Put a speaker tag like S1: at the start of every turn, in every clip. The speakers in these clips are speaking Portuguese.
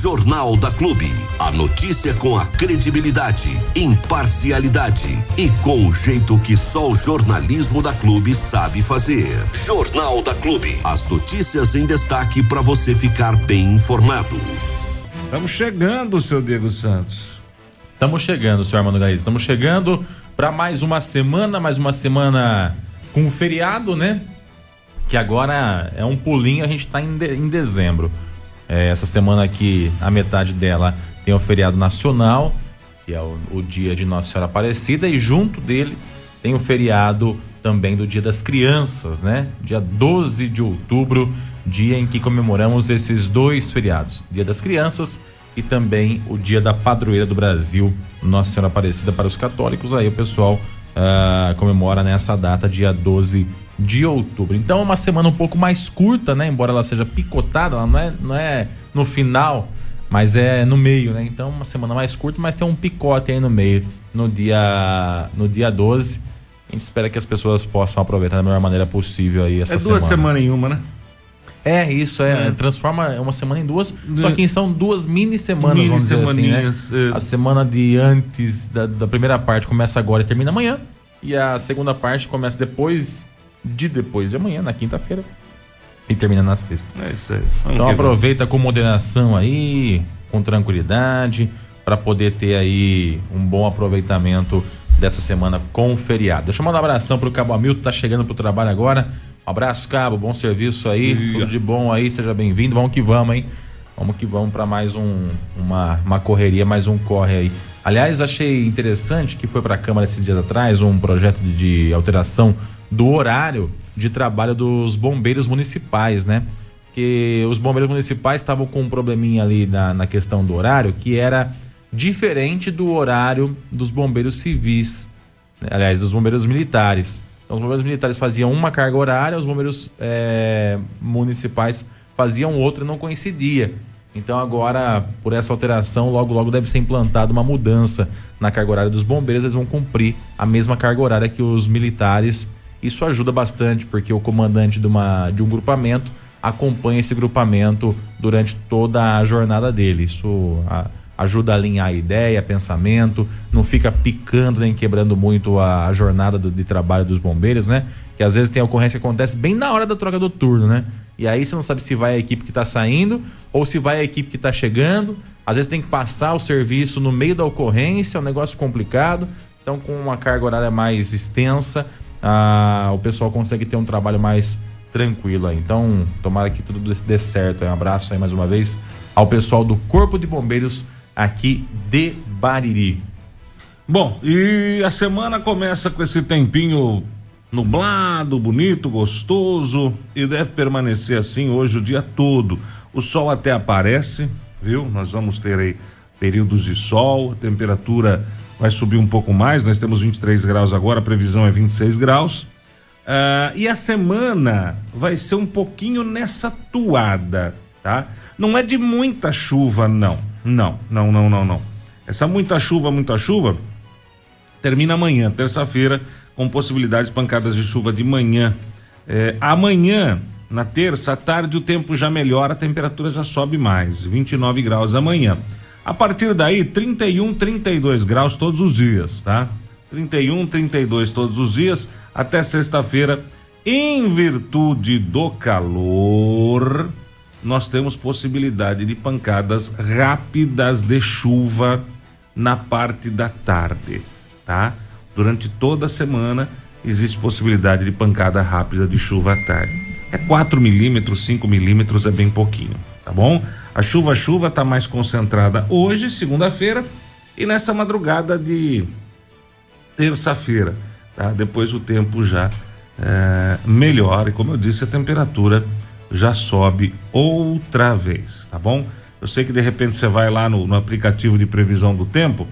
S1: Jornal da Clube. A notícia com a credibilidade, imparcialidade e com o jeito que só o jornalismo da Clube sabe fazer. Jornal da Clube. As notícias em destaque para você ficar bem informado.
S2: Estamos chegando, seu Diego Santos.
S3: Estamos chegando, senhor Armando Gaís. Estamos chegando para mais uma semana, mais uma semana com feriado, né? Que agora é um pulinho, a gente está em, de, em dezembro. É, essa semana aqui, a metade dela tem o feriado nacional, que é o, o, dia de Nossa Senhora Aparecida, e junto dele tem o feriado também do Dia das Crianças, né? Dia 12 de outubro, dia em que comemoramos esses dois feriados: Dia das Crianças e também o Dia da Padroeira do Brasil, Nossa Senhora Aparecida para os católicos. Aí o pessoal uh, comemora nessa data, dia 12 de outubro. Então é uma semana um pouco mais curta, né? Embora ela seja picotada, ela não é, não é no final, mas é no meio, né? Então uma semana mais curta, mas tem um picote aí no meio, no dia, no dia 12. A gente espera que as pessoas possam aproveitar da melhor maneira possível aí essa semana.
S2: É duas semanas em uma, né?
S3: É, isso, é. é. Transforma uma semana em duas, só que são duas mini semanas, mini vamos dizer assim, né? É. A semana de antes da, da primeira parte começa agora e termina amanhã. E a segunda parte começa depois de depois de amanhã, na quinta-feira. E termina na sexta.
S2: É isso aí.
S3: Vamos então aproveita com moderação aí, com tranquilidade, para poder ter aí um bom aproveitamento dessa semana com o feriado. Deixa eu mandar um abração pro Cabo Hamilton, tá chegando pro trabalho agora. Um abraço, Cabo, bom serviço aí, Ia. tudo de bom aí, seja bem-vindo. Vamos que vamos, hein? Vamos que vamos para mais um, uma, uma correria, mais um corre aí. Aliás, achei interessante que foi para a Câmara esses dias atrás um projeto de, de alteração do horário de trabalho dos bombeiros municipais, né? Que os bombeiros municipais estavam com um probleminha ali na, na questão do horário, que era diferente do horário dos bombeiros civis, né? aliás, dos bombeiros militares. Então, os bombeiros militares faziam uma carga horária, os bombeiros é, municipais faziam outra e não coincidia. Então agora, por essa alteração, logo logo deve ser implantada uma mudança na carga horária dos bombeiros, eles vão cumprir a mesma carga horária que os militares isso ajuda bastante porque o comandante de, uma, de um grupamento acompanha esse grupamento durante toda a jornada dele. Isso ajuda a alinhar a ideia, pensamento, não fica picando nem quebrando muito a, a jornada do, de trabalho dos bombeiros, né? Que às vezes tem ocorrência que acontece bem na hora da troca do turno, né? E aí você não sabe se vai a equipe que está saindo ou se vai a equipe que está chegando. Às vezes tem que passar o serviço no meio da ocorrência, é um negócio complicado. Então, com uma carga horária mais extensa, ah, o pessoal consegue ter um trabalho mais tranquilo aí. Então, tomara que tudo dê certo. Um abraço aí mais uma vez ao pessoal do Corpo de Bombeiros aqui de Bariri.
S2: Bom, e a semana começa com esse tempinho nublado, bonito, gostoso e deve permanecer assim hoje o dia todo. O sol até aparece, viu? Nós vamos ter aí períodos de sol, temperatura vai subir um pouco mais, nós temos 23 graus agora, a previsão é 26 graus. Uh, e a semana vai ser um pouquinho nessa toada, tá? Não é de muita chuva, não. Não, não, não, não, não. Essa muita chuva, muita chuva, termina amanhã, terça-feira, com possibilidades de pancadas de chuva de manhã. É, amanhã, na terça, à tarde, o tempo já melhora, a temperatura já sobe mais, 29 graus amanhã. A partir daí, 31, 32 graus todos os dias, tá? 31, 32 todos os dias até sexta-feira. Em virtude do calor, nós temos possibilidade de pancadas rápidas de chuva na parte da tarde, tá? Durante toda a semana existe possibilidade de pancada rápida de chuva à tarde. É 4 milímetros, 5 milímetros é bem pouquinho, tá bom? A chuva chuva está mais concentrada hoje, segunda-feira, e nessa madrugada de terça-feira, tá? Depois o tempo já é, melhora e como eu disse a temperatura já sobe outra vez, tá bom? Eu sei que de repente você vai lá no, no aplicativo de previsão do tempo,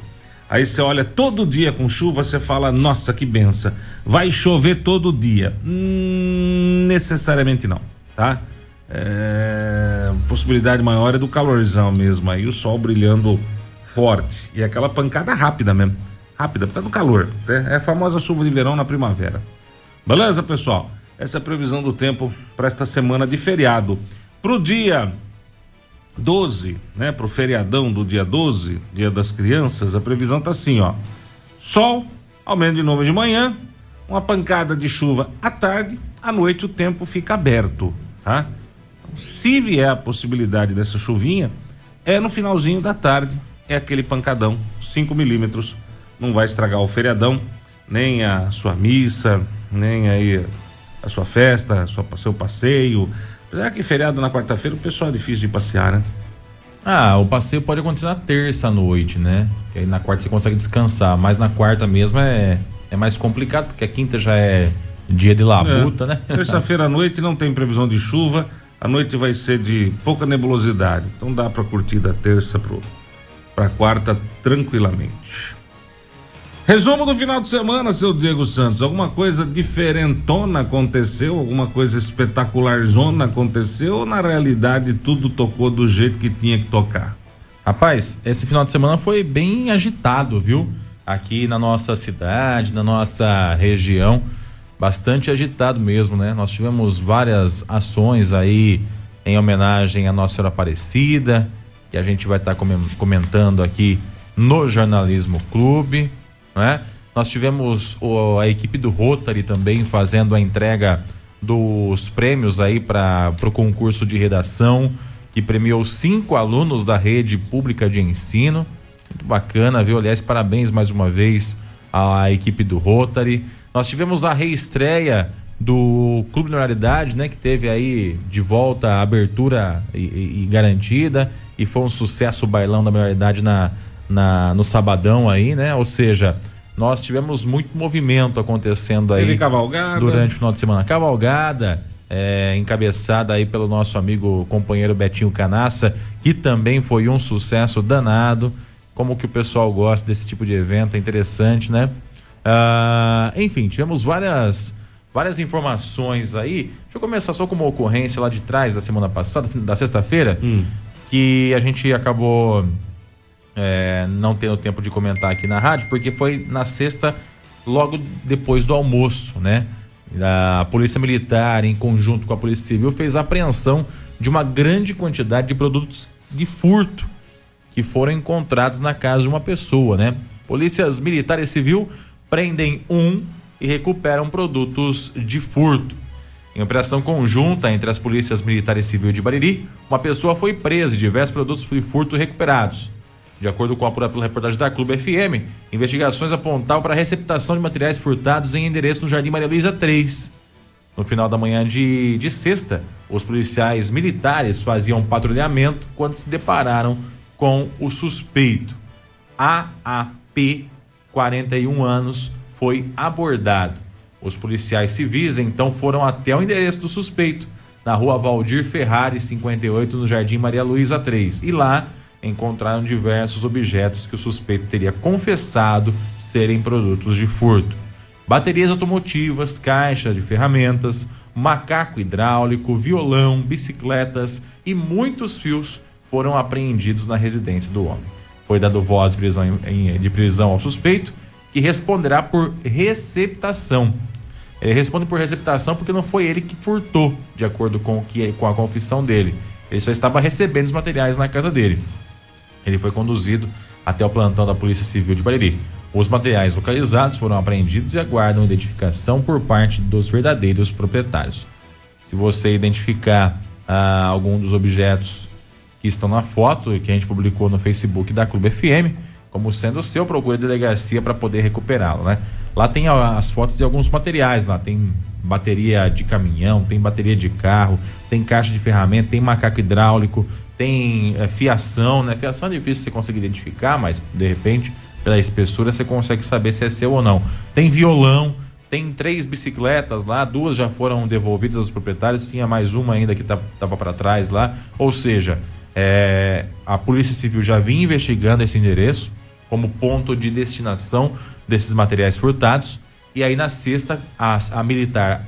S2: aí você olha todo dia com chuva, você fala, nossa que benção, vai chover todo dia. Hum, necessariamente não, tá? É, possibilidade maior é do calorzão mesmo, aí o sol brilhando forte e aquela pancada rápida mesmo, rápida, por causa do calor, né? é a famosa chuva de verão na primavera. Beleza, pessoal? Essa é a previsão do tempo para esta semana de feriado. Pro dia 12, né, pro feriadão do dia 12, dia das crianças, a previsão tá assim, ó. Sol, aumenta de novo de manhã, uma pancada de chuva à tarde, à noite o tempo fica aberto, tá? Se vier a possibilidade dessa chuvinha, é no finalzinho da tarde, é aquele pancadão, 5 milímetros. Não vai estragar o feriadão, nem a sua missa, nem aí a sua festa, a sua, seu passeio. Apesar que feriado na quarta-feira o pessoal é difícil de passear, né?
S3: Ah, o passeio pode acontecer na terça noite, né? Que aí na quarta você consegue descansar, mas na quarta mesmo é, é mais complicado, porque a quinta já é dia de labuta, é. né?
S2: Terça-feira à noite não tem previsão de chuva, a noite vai ser de pouca nebulosidade, então dá para curtir da terça para quarta tranquilamente. Resumo do final de semana, seu Diego Santos. Alguma coisa diferentona aconteceu? Alguma coisa espetacular zona aconteceu? Ou na realidade tudo tocou do jeito que tinha que tocar?
S3: Rapaz, esse final de semana foi bem agitado, viu? Aqui na nossa cidade, na nossa região, bastante agitado mesmo, né? Nós tivemos várias ações aí em homenagem à Nossa Senhora Aparecida, que a gente vai estar tá comentando aqui no Jornalismo Clube né? Nós tivemos a equipe do Rotary também fazendo a entrega dos prêmios aí para o concurso de redação, que premiou cinco alunos da rede pública de ensino. Muito bacana, viu? Aliás, parabéns mais uma vez à equipe do Rotary. Nós tivemos a reestreia do Clube Normalidade, né? Que teve aí de volta a abertura e, e, e garantida. E foi um sucesso o bailão da Normalidade na, na, no sabadão aí, né? Ou seja, nós tivemos muito movimento acontecendo aí
S2: Teve cavalgada.
S3: durante o final de semana. Cavalgada, é, encabeçada aí pelo nosso amigo companheiro Betinho Canassa, que também foi um sucesso danado. Como que o pessoal gosta desse tipo de evento, é interessante, né? Ah, enfim, tivemos várias várias informações aí. Deixa eu começar só com uma ocorrência lá de trás da semana passada, da sexta-feira, hum. que a gente acabou é, não tendo tempo de comentar aqui na rádio, porque foi na sexta, logo depois do almoço, né? A Polícia Militar, em conjunto com a Polícia Civil, fez a apreensão de uma grande quantidade de produtos de furto que foram encontrados na casa de uma pessoa, né? Polícias Militar e Civil prendem um e recuperam produtos de furto. Em operação conjunta entre as polícias militar e civil de Bariri, uma pessoa foi presa e diversos produtos de furto recuperados. De acordo com a apurada pela reportagem da Clube FM, investigações apontavam para a receptação de materiais furtados em endereço no Jardim Maria Luísa 3. No final da manhã de, de sexta, os policiais militares faziam patrulhamento quando se depararam com o suspeito. AAP, 41 anos, foi abordado. Os policiais civis então foram até o endereço do suspeito, na rua Valdir Ferrari, 58, no Jardim Maria Luísa 3. E lá encontraram diversos objetos que o suspeito teria confessado serem produtos de furto. Baterias automotivas, caixas de ferramentas, macaco hidráulico, violão, bicicletas e muitos fios foram apreendidos na residência do homem. Foi dado voz de prisão, de prisão ao suspeito, que responderá por receptação. Ele responde por receptação porque não foi ele que furtou, de acordo com, que, com a confissão dele. Ele só estava recebendo os materiais na casa dele. Ele foi conduzido até o plantão da Polícia Civil de Bariri. Os materiais localizados foram apreendidos e aguardam identificação por parte dos verdadeiros proprietários. Se você identificar ah, algum dos objetos que estão na foto que a gente publicou no Facebook da Clube FM, como sendo seu, procure a delegacia para poder recuperá-lo, né? Lá tem as fotos de alguns materiais, lá tem bateria de caminhão, tem bateria de carro, tem caixa de ferramenta, tem macaco hidráulico, tem é, fiação, né? Fiação é difícil você conseguir identificar, mas de repente, pela espessura, você consegue saber se é seu ou não. Tem violão, tem três bicicletas lá, duas já foram devolvidas aos proprietários, tinha mais uma ainda que estava tá, para trás lá. Ou seja, é, a Polícia Civil já vinha investigando esse endereço como ponto de destinação desses materiais furtados. E aí na sexta, a, a militar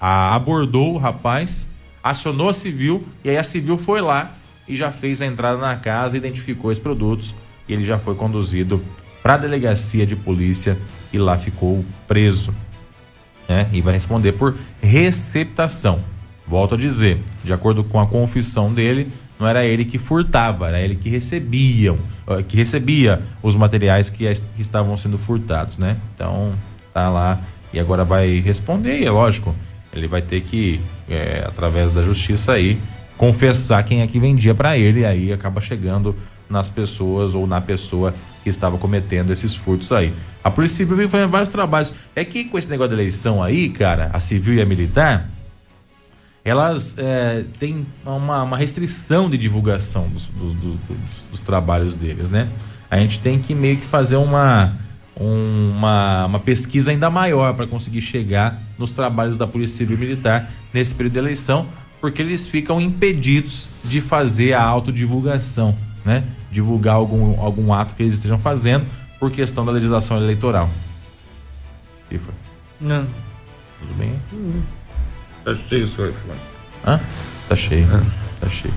S3: a abordou o rapaz, acionou a civil e aí a civil foi lá e já fez a entrada na casa, identificou os produtos e ele já foi conduzido para a delegacia de polícia e lá ficou preso. Né? E vai responder por receptação. Volto a dizer, de acordo com a confissão dele, não era ele que furtava, era ele que recebiam, que recebia os materiais que, que estavam sendo furtados, né? Então, tá lá e agora vai responder, é lógico. Ele vai ter que, é, através da justiça aí, confessar quem é que vendia para ele, aí acaba chegando nas pessoas ou na pessoa que estava cometendo esses furtos aí. A Polícia Civil vem fazendo vários trabalhos. É que com esse negócio da eleição aí, cara, a civil e a militar, elas é, têm uma, uma, restrição de divulgação dos, do, do, dos, dos, trabalhos deles, né? A gente tem que meio que fazer uma, uma, uma pesquisa ainda maior para conseguir chegar nos trabalhos da Polícia Civil e Militar nesse período de eleição, porque eles ficam impedidos de fazer a autodivulgação, né? Divulgar algum, algum ato que eles estejam fazendo por questão da legislação eleitoral.
S2: E foi? Não.
S3: Tudo bem? Uhum.
S2: Tá cheio, senhor Flávio.
S3: Hã? Tá cheio. Tá cheio.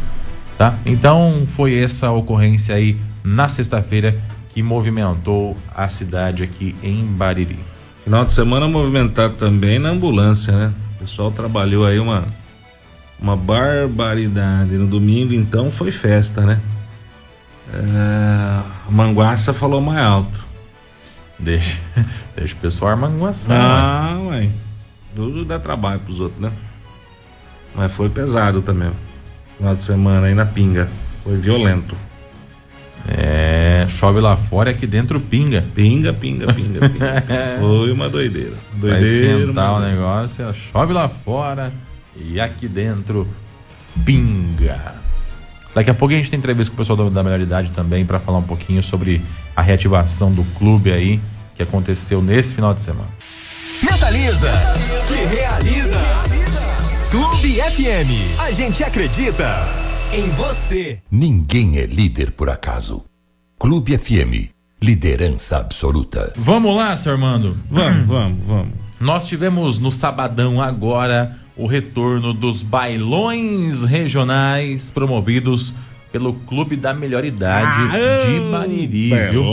S3: Tá? Então foi essa ocorrência aí na sexta-feira que movimentou a cidade aqui em Bariri.
S2: Final de semana movimentado também na ambulância, né? O pessoal trabalhou aí uma uma barbaridade. No domingo, então, foi festa, né? É, Manguaça falou mais alto.
S3: Deixa, deixa o pessoal armanguaçar.
S2: Ah, ué. Tudo dá trabalho pros outros, né? Mas foi pesado também. Final de semana aí na pinga. Foi violento.
S3: É, chove lá fora e aqui dentro pinga.
S2: Pinga, pinga, pinga, pinga. foi uma doideira. Doideira.
S3: Pra esquentar o negócio, chove lá fora e aqui dentro pinga. Daqui a pouco a gente tem entrevista com o pessoal da Melhor Idade também para falar um pouquinho sobre a reativação do clube aí que aconteceu nesse final de semana.
S1: Mentaliza, que realiza. Clube FM, a gente acredita em você. Ninguém é líder por acaso. Clube FM, liderança absoluta.
S3: Vamos lá, seu Armando.
S2: Vamos, vamos, vamos.
S3: Nós tivemos no sabadão agora o retorno dos bailões regionais promovidos pelo Clube da Melhor Idade ah, de Bariri,
S2: beleza.
S3: viu?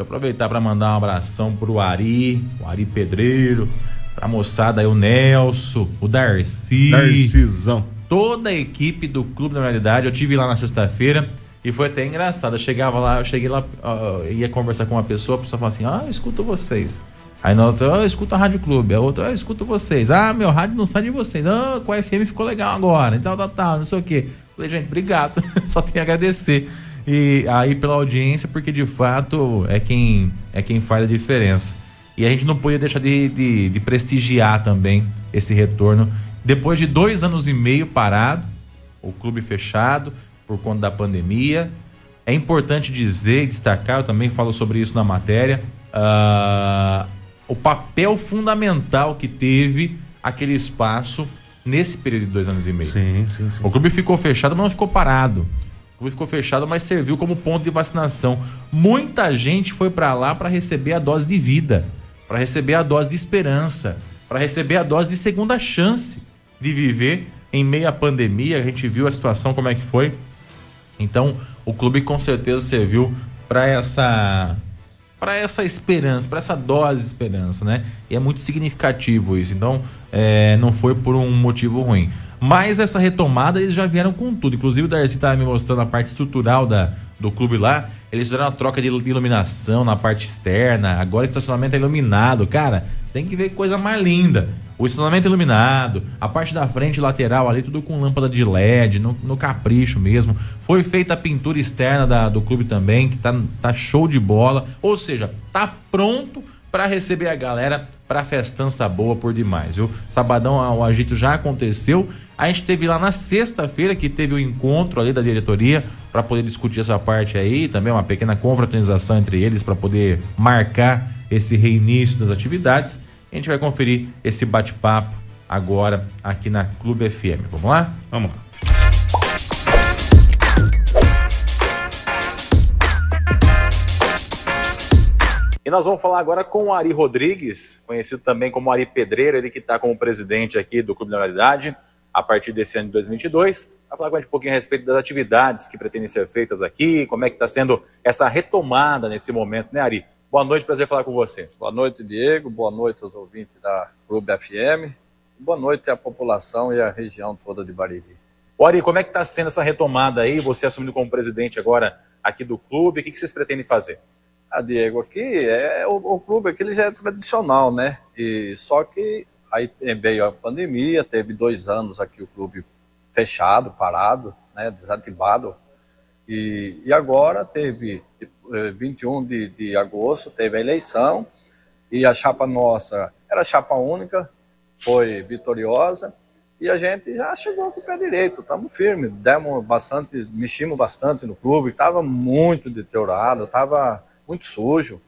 S3: Eu aproveitar para mandar um abração pro Ari, o Ari Pedreiro, pra moçada aí, o Nelson, o Darcy.
S2: Darcyzão.
S3: Toda a equipe do Clube da Realidade. Eu tive lá na sexta-feira e foi até engraçado. Eu chegava lá, eu cheguei lá, uh, ia conversar com uma pessoa, a pessoa falava assim: Ah, eu escuto vocês. Aí na outra, eu escuto a Rádio Clube. A outra, eu escuto vocês. Ah, meu rádio não sai de vocês. Ah, com a FM ficou legal agora. Então, tal, tal, não sei o quê. Falei, gente, obrigado. Só tenho a agradecer e aí pela audiência, porque de fato é quem, é quem faz a diferença. E a gente não podia deixar de, de, de prestigiar também esse retorno. Depois de dois anos e meio parado, o clube fechado por conta da pandemia. É importante dizer e destacar, eu também falo sobre isso na matéria, uh, o papel fundamental que teve aquele espaço nesse período de dois anos e meio.
S2: Sim, sim, sim.
S3: O clube ficou fechado, mas não ficou parado clube ficou fechado, mas serviu como ponto de vacinação. Muita gente foi para lá para receber a dose de vida, para receber a dose de esperança, para receber a dose de segunda chance de viver em meio à pandemia. A gente viu a situação como é que foi. Então, o clube com certeza serviu para essa para essa esperança, para essa dose de esperança, né? E é muito significativo isso. Então, é, não foi por um motivo ruim. Mas essa retomada eles já vieram com tudo. Inclusive o Darcy estava me mostrando a parte estrutural da, do clube lá. Eles fizeram uma troca de iluminação na parte externa. Agora o estacionamento é iluminado. Cara, você tem que ver coisa mais linda. O estacionamento é iluminado, a parte da frente lateral ali, tudo com lâmpada de LED, no, no capricho mesmo. Foi feita a pintura externa da, do clube também, que tá, tá show de bola. Ou seja, tá pronto para receber a galera para festança boa por demais, viu? Sabadão o agito já aconteceu. A gente teve lá na sexta-feira que teve o um encontro ali da diretoria para poder discutir essa parte aí, também uma pequena confraternização entre eles para poder marcar esse reinício das atividades. A gente vai conferir esse bate-papo agora aqui na Clube FM. Vamos lá?
S2: Vamos lá.
S3: E nós vamos falar agora com o Ari Rodrigues, conhecido também como Ari Pedreira, ele que está como presidente aqui do Clube da Realidade a partir desse ano de 2022. Vai falar com a gente um pouquinho a respeito das atividades que pretendem ser feitas aqui, como é que está sendo essa retomada nesse momento, né, Ari? Boa noite, prazer falar com você.
S4: Boa noite, Diego. Boa noite aos ouvintes da Clube FM. Boa noite à população e à região toda de Bariri.
S3: Ori, como é que está sendo essa retomada aí? Você assumindo como presidente agora aqui do clube, o que, que vocês pretendem fazer?
S4: Ah, Diego, aqui é o, o clube aqui ele já é tradicional, né? E só que aí veio a pandemia, teve dois anos aqui o clube fechado, parado, né, desativado. E, e agora teve 21 eh, de, de agosto, teve a eleição e a chapa nossa era chapa única, foi vitoriosa e a gente já chegou com o pé direito, estamos firmes, demos bastante, meximos bastante no clube, estava muito deteriorado, estava muito sujo,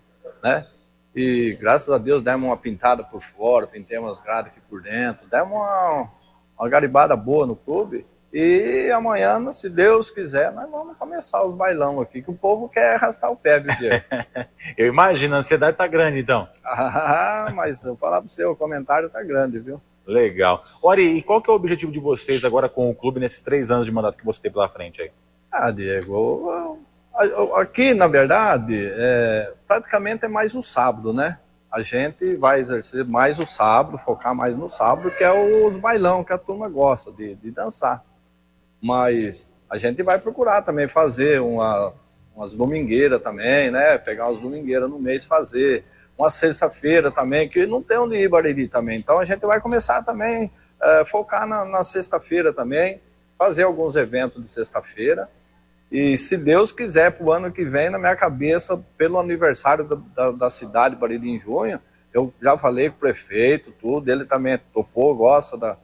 S4: né? E graças a Deus demos uma pintada por fora, pintamos as grades aqui por dentro, demos uma, uma garibada boa no clube. E amanhã, se Deus quiser, nós vamos começar os bailão aqui, que o povo quer arrastar o pé, viu, Diego?
S3: eu imagino, a ansiedade tá grande, então.
S4: ah, mas eu falar para você, o comentário tá grande, viu?
S3: Legal. Ori, e qual que é o objetivo de vocês agora com o clube nesses três anos de mandato que você tem pela frente aí?
S4: Ah, Diego, Aqui, na verdade, é, praticamente é mais o sábado, né? A gente vai exercer mais o sábado, focar mais no sábado, que é os bailão que a turma gosta de, de dançar. Mas a gente vai procurar também fazer uma, umas domingueiras também, né? Pegar umas domingueiras no mês fazer. Uma sexta-feira também, que não tem onde ir Bariri também. Então a gente vai começar também é, focar na, na sexta-feira também, fazer alguns eventos de sexta-feira e se Deus quiser, para o ano que vem, na minha cabeça, pelo aniversário da, da, da cidade, Bariri, em junho, eu já falei com o prefeito, tudo, ele também topou, gosta da.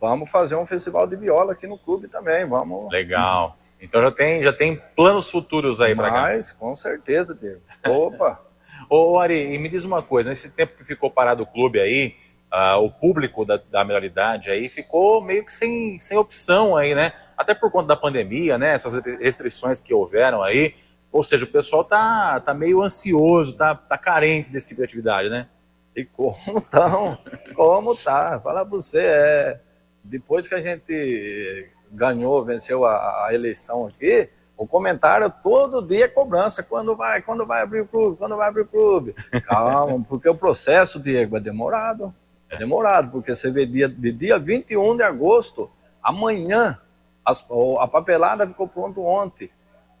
S4: Vamos fazer um festival de viola aqui no clube também, vamos.
S3: Legal. Então já tem, já tem planos futuros aí para cá.
S4: Mas, com certeza, Diego. Opa!
S3: Ô, Ari, e me diz uma coisa, nesse tempo que ficou parado o clube aí, uh, o público da, da melhor idade aí ficou meio que sem, sem opção aí, né? Até por conta da pandemia, né, essas restrições que houveram aí, ou seja, o pessoal tá, tá meio ansioso, tá, tá carente desse tipo de atividade, né?
S4: E como estão? Como tá? Fala para você, é, depois que a gente ganhou, venceu a, a, eleição aqui, o comentário todo dia é cobrança. Quando vai? Quando vai abrir o clube? Quando vai abrir o clube? Calma, porque o processo, Diego, é demorado. É demorado, porque você vê dia, de dia 21 de agosto, amanhã, as, a papelada ficou pronto ontem.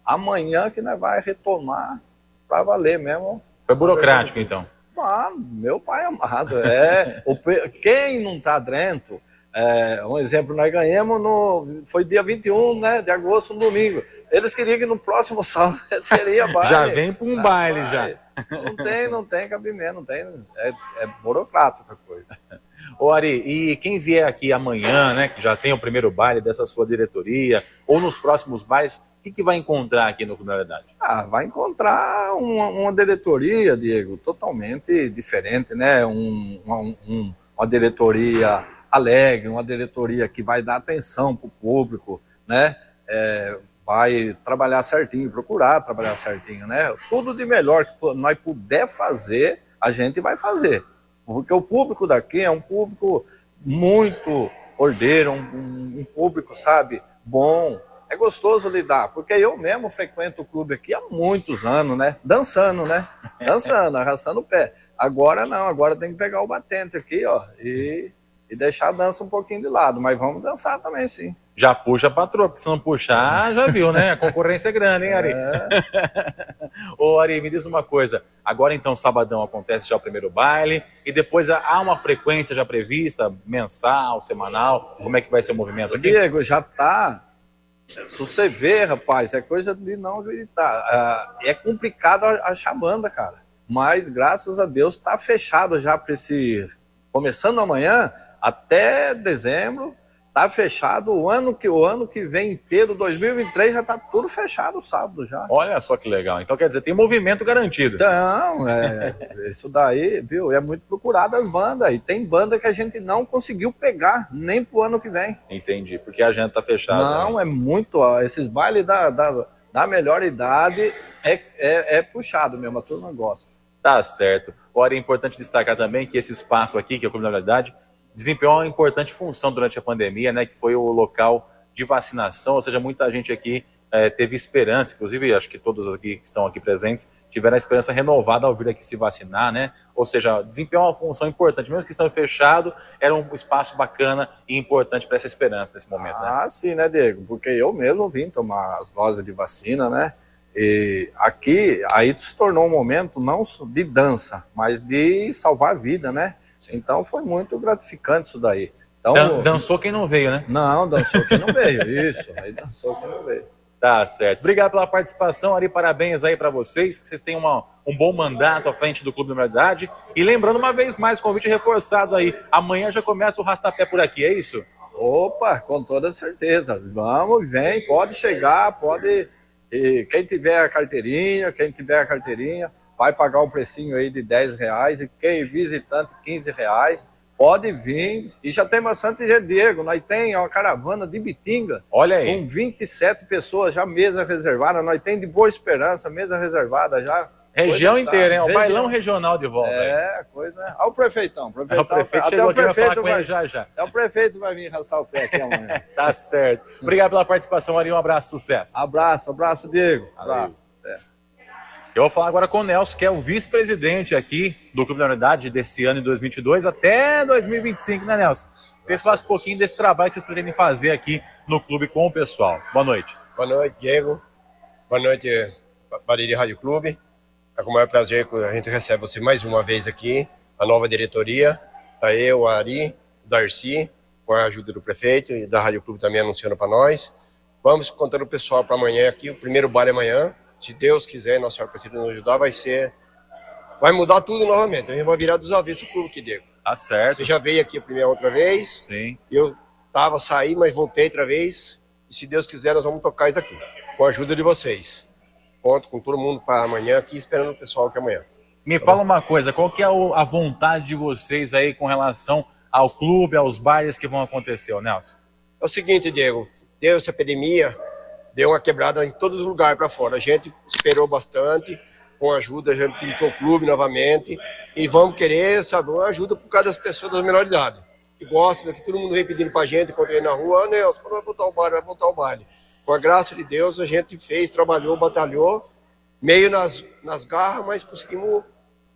S4: Amanhã que nós vai retomar para valer mesmo.
S3: Foi burocrático, então?
S4: Ah, meu pai amado. É, o, quem não está dentro, é, um exemplo, nós ganhamos no. Foi dia 21 né, de agosto, no domingo. Eles queriam que no próximo sábado teria baile.
S3: já vem para um baile, já.
S4: Não tem, não tem cabimento, não tem. É, é burocrático a coisa.
S3: Ô Ari, e quem vier aqui amanhã, né, que já tem o primeiro baile dessa sua diretoria, ou nos próximos bailes, o que, que vai encontrar aqui no Comunidade?
S4: Ah, vai encontrar uma, uma, diretoria, Diego, totalmente diferente, né? Um, uma, um, uma diretoria alegre, uma diretoria que vai dar atenção para o público, né? É, vai trabalhar certinho, procurar trabalhar certinho, né? Tudo de melhor que nós puder fazer, a gente vai fazer. Porque o público daqui é um público muito ordeiro, um, um, público, sabe, bom. É gostoso lidar, porque eu mesmo frequento o clube aqui há muitos anos, né? Dançando, né? Dançando, arrastando o pé. Agora não, agora tem que pegar o batente aqui, ó, e, e deixar a dança um pouquinho de lado. Mas vamos dançar também, sim
S3: já puxa a patroa, porque se não puxar, já viu, né? A concorrência é grande, hein, Ari? É. Ô, Ari, me diz uma coisa. Agora, então, sabadão acontece já o primeiro baile, e depois há uma frequência já prevista, mensal, semanal? Como é que vai ser o movimento aqui?
S4: Diego, já tá. Se você vê, rapaz, é coisa de não acreditar. É complicado achar banda, cara. Mas, graças a Deus, tá fechado já para esse. Começando amanhã, até dezembro, Tá fechado o ano que o ano que vem inteiro, 2023 já tá tudo fechado o sábado já.
S3: Olha só que legal. Então quer dizer, tem movimento garantido.
S4: Então, é, isso daí, viu? É muito procurado as bandas e tem banda que a gente não conseguiu pegar nem pro ano que vem.
S3: Entendi, porque a agenda tá fechada.
S4: Não, também. é muito, ó, esses bailes da, da, da melhor idade é, é, é puxado mesmo, a turma gosta.
S3: Tá certo. Ora, é importante destacar também que esse espaço aqui, que é a comunidade, desempenhou uma importante função durante a pandemia, né, que foi o local de vacinação, ou seja, muita gente aqui é, teve esperança, inclusive acho que todos aqui que estão aqui presentes tiveram a esperança renovada ao vir aqui se vacinar, né? Ou seja, desempenhou uma função importante, mesmo que estando fechado, era um espaço bacana e importante para essa esperança nesse momento, né?
S4: Ah, sim, né, Diego? Porque eu mesmo vim tomar as doses de vacina, né? E aqui, aí se tornou um momento não de dança, mas de salvar a vida, né? Sim. Então foi muito gratificante isso daí. Então,
S3: Dan dançou quem não veio, né?
S4: Não, dançou quem não veio, isso. Aí dançou quem não veio.
S3: Tá certo. Obrigado pela participação, Ari. Parabéns aí para vocês. Que vocês tenham uma, um bom mandato à frente do Clube da Humanidade. E lembrando uma vez mais, convite reforçado aí. Amanhã já começa o rastapé por aqui, é isso?
S4: Opa, com toda certeza. Vamos, vem, pode chegar, pode. E quem tiver a carteirinha, quem tiver a carteirinha, vai pagar o precinho aí de 10 reais. E quem visitante, 15 reais Pode vir. E já tem bastante gente, Diego. Nós tem uma caravana de Bitinga.
S3: Olha aí.
S4: Com 27 pessoas, já mesa reservada. Nós tem de Boa Esperança, mesa reservada já.
S3: Região inteira, hein? O Região. bailão regional de volta.
S4: É,
S3: aí.
S4: coisa. Olha o prefeitão.
S3: prefeitão. É, o prefeito Até o prefeito vai, já já.
S4: É o prefeito vai vir arrastar o pé aqui amanhã.
S3: tá certo. Obrigado pela participação, Ari. Um abraço, sucesso.
S4: Abraço, abraço, Diego. Abraço.
S3: Eu vou falar agora com o Nelson, que é o vice-presidente aqui do Clube da Unidade desse ano de 2022 até 2025, né, Nelson? Queria falar um pouquinho desse trabalho que vocês pretendem fazer aqui no clube com o pessoal. Boa noite.
S5: Boa noite, Diego. Boa noite, Bariri Rádio Clube. É com o maior prazer que a gente recebe você mais uma vez aqui, a nova diretoria. Tá eu, o Ari, o Darcy, com a ajuda do prefeito e da Rádio Clube também anunciando para nós. Vamos contando o pessoal para amanhã aqui, o primeiro baile amanhã, se Deus quiser, Nossa Senhora Aparecida nos ajudar, vai ser. Vai mudar tudo novamente. A gente vai virar dos avessos o clube que Diego.
S3: Tá certo.
S5: Você já veio aqui a primeira outra vez.
S3: Sim.
S5: Eu tava, saí, mas voltei outra vez. E se Deus quiser, nós vamos tocar isso aqui. Com a ajuda de vocês. Conto com todo mundo para amanhã aqui, esperando o pessoal aqui amanhã.
S3: Me fala uma coisa, qual que é a vontade de vocês aí com relação ao clube, aos bailes que vão acontecer, Nelson?
S5: É o seguinte, Diego, deu essa epidemia, deu uma quebrada em todos os lugares para fora. A gente esperou bastante, com ajuda, a gente pintou o clube novamente e vamos querer, sabe, uma ajuda por causa das pessoas da menor idade, que gostam, que todo mundo vem pedindo para a gente, vem na rua, ah, Nelson, quando vai voltar o baile, vai voltar o baile. Com a graça de Deus, a gente fez, trabalhou, batalhou, meio nas, nas garras, mas conseguimos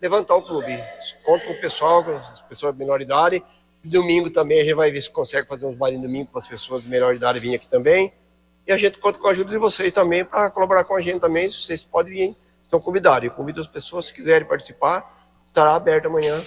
S5: levantar o clube. Conto com o pessoal, com as pessoas de menor idade. Domingo também a gente vai ver se consegue fazer uns bailes domingo para as pessoas de menor idade virem aqui também. E a gente conta com a ajuda de vocês também para colaborar com a gente também. Se vocês podem vir, estão convidados. Eu convido as pessoas, se quiserem participar, estará aberto amanhã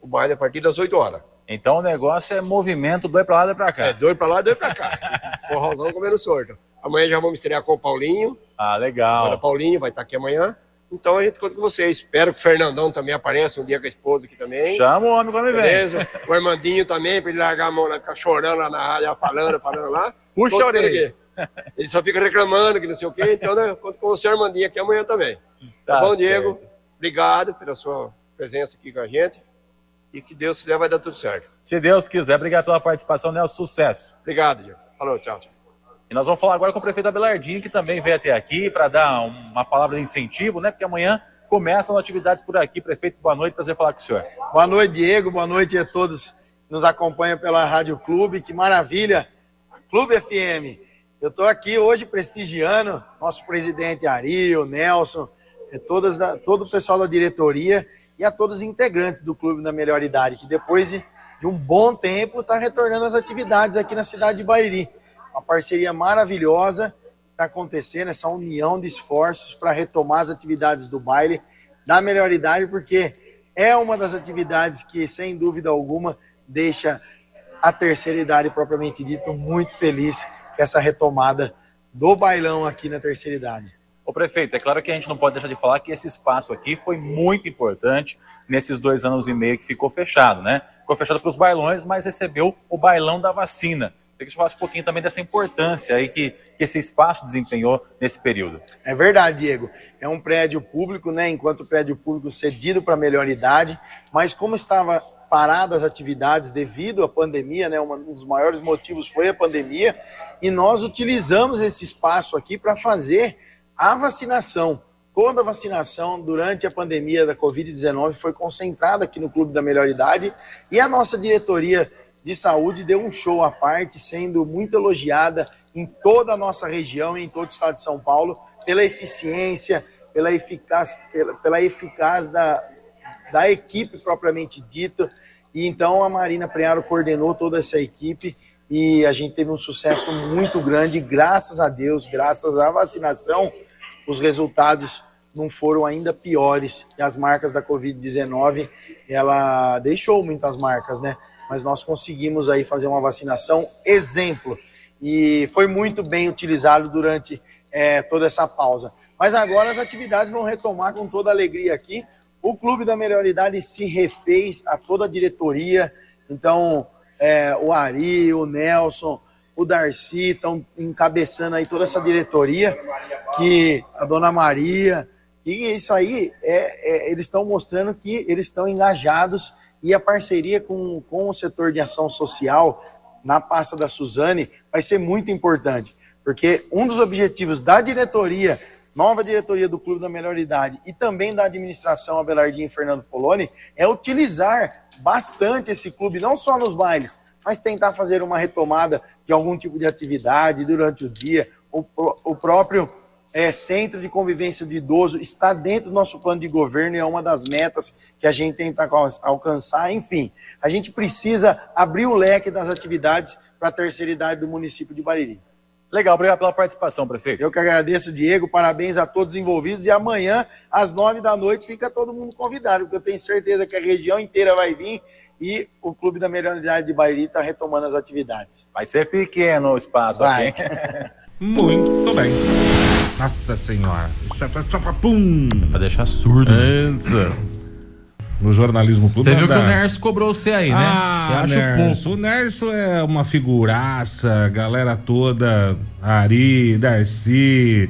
S5: o baile a partir das 8 horas.
S3: Então o negócio é movimento, dois para lá, dois para cá.
S5: É, dois para lá, dois para cá. Forrozão comendo sordo. Amanhã já vamos estrear com o Paulinho.
S3: Ah, legal.
S5: Agora Paulinho vai estar aqui amanhã. Então a gente conta com vocês. Espero que o Fernandão também apareça um dia com a esposa aqui também.
S3: Chama o homem quando vem.
S5: Beleza? O Armandinho também, para ele largar a mão ficar chorando lá na área, falando, falando lá.
S3: Puxa a orelha.
S5: Ele só fica reclamando que não sei o quê, então né, conto com você, Armandinho, aqui amanhã também. Tá, tá bom, certo. Diego? Obrigado pela sua presença aqui com a gente. E que Deus quiser, vai dar tudo certo.
S3: Se Deus quiser, obrigado pela participação, Nelson. Sucesso.
S5: Obrigado, Diego. Falou, tchau, tchau.
S3: E nós vamos falar agora com o prefeito Abelardinho, que também veio até aqui para dar uma palavra de incentivo, né? Porque amanhã começam atividades por aqui. Prefeito, boa noite, prazer falar com o senhor.
S6: Boa noite, Diego. Boa noite a todos que nos acompanham pela Rádio Clube. Que maravilha! Clube FM eu estou aqui hoje prestigiando nosso presidente Ari, o Nelson, é, todas, todo o pessoal da diretoria e a todos os integrantes do Clube da Melhor Idade, que depois de, de um bom tempo está retornando às atividades aqui na cidade de Bairi. Uma parceria maravilhosa que está acontecendo, essa união de esforços para retomar as atividades do baile da Melhor Idade, porque é uma das atividades que, sem dúvida alguma, deixa a terceira idade propriamente dito muito feliz essa retomada do bailão aqui na terceira idade.
S3: O prefeito, é claro que a gente não pode deixar de falar que esse espaço aqui foi muito importante nesses dois anos e meio que ficou fechado, né? Ficou fechado para os bailões, mas recebeu o bailão da vacina. Queria que você falasse um pouquinho também dessa importância aí que, que esse espaço desempenhou nesse período.
S6: É verdade, Diego. É um prédio público, né? Enquanto prédio público cedido para melhor idade, mas como estava paradas atividades devido à pandemia, né? Um dos maiores motivos foi a pandemia, e nós utilizamos esse espaço aqui para fazer a vacinação. Toda a vacinação durante a pandemia da Covid-19 foi concentrada aqui no Clube da Melhor Idade e a nossa diretoria de saúde deu um show à parte, sendo muito elogiada em toda a nossa região e em todo o estado de São Paulo pela eficiência, pela eficácia, pela, pela eficácia da, da equipe propriamente dita. E então a Marina Prearo coordenou toda essa equipe e a gente teve um sucesso muito grande, graças a Deus, graças à vacinação, os resultados não foram ainda piores. E as marcas da Covid-19, ela deixou muitas marcas, né? Mas nós conseguimos aí fazer uma vacinação exemplo e foi muito bem utilizado durante é, toda essa pausa. Mas agora as atividades vão retomar com toda alegria aqui. O Clube da Melhor Idade se refez a toda a diretoria, então é, o Ari, o Nelson, o Darcy estão encabeçando aí toda essa diretoria, que a Dona Maria, e isso aí, é, é eles estão mostrando que eles estão engajados. E a parceria com, com o setor de ação social na pasta da Suzane vai ser muito importante, porque um dos objetivos da diretoria, nova diretoria do Clube da Melhor Idade e também da administração Abelardinho e Fernando Foloni, é utilizar bastante esse clube, não só nos bailes, mas tentar fazer uma retomada de algum tipo de atividade durante o dia, o, o próprio é, centro de convivência do idoso está dentro do nosso plano de governo e é uma das metas que a gente tenta alcançar. Enfim, a gente precisa abrir o leque das atividades para a terceira idade do município de Bariri.
S7: Legal, obrigado pela participação, prefeito.
S6: Eu que agradeço, Diego, parabéns a todos os envolvidos e amanhã, às nove da noite, fica todo mundo convidado, porque eu tenho certeza que a região inteira vai vir e o Clube da Melhor Idade de Bariri está retomando as atividades.
S7: Vai ser pequeno o espaço
S6: vai.
S7: aqui.
S2: Muito bem. Nossa senhora. É pra, pum.
S3: Pra deixar surdo. né?
S2: Antes. No jornalismo clube.
S3: Você viu que o Nerso cobrou você aí, né?
S2: Ah,
S3: Eu acho
S2: Nerso.
S3: pouco.
S2: O Nerso é uma figuraça, galera toda, Ari, Darcy,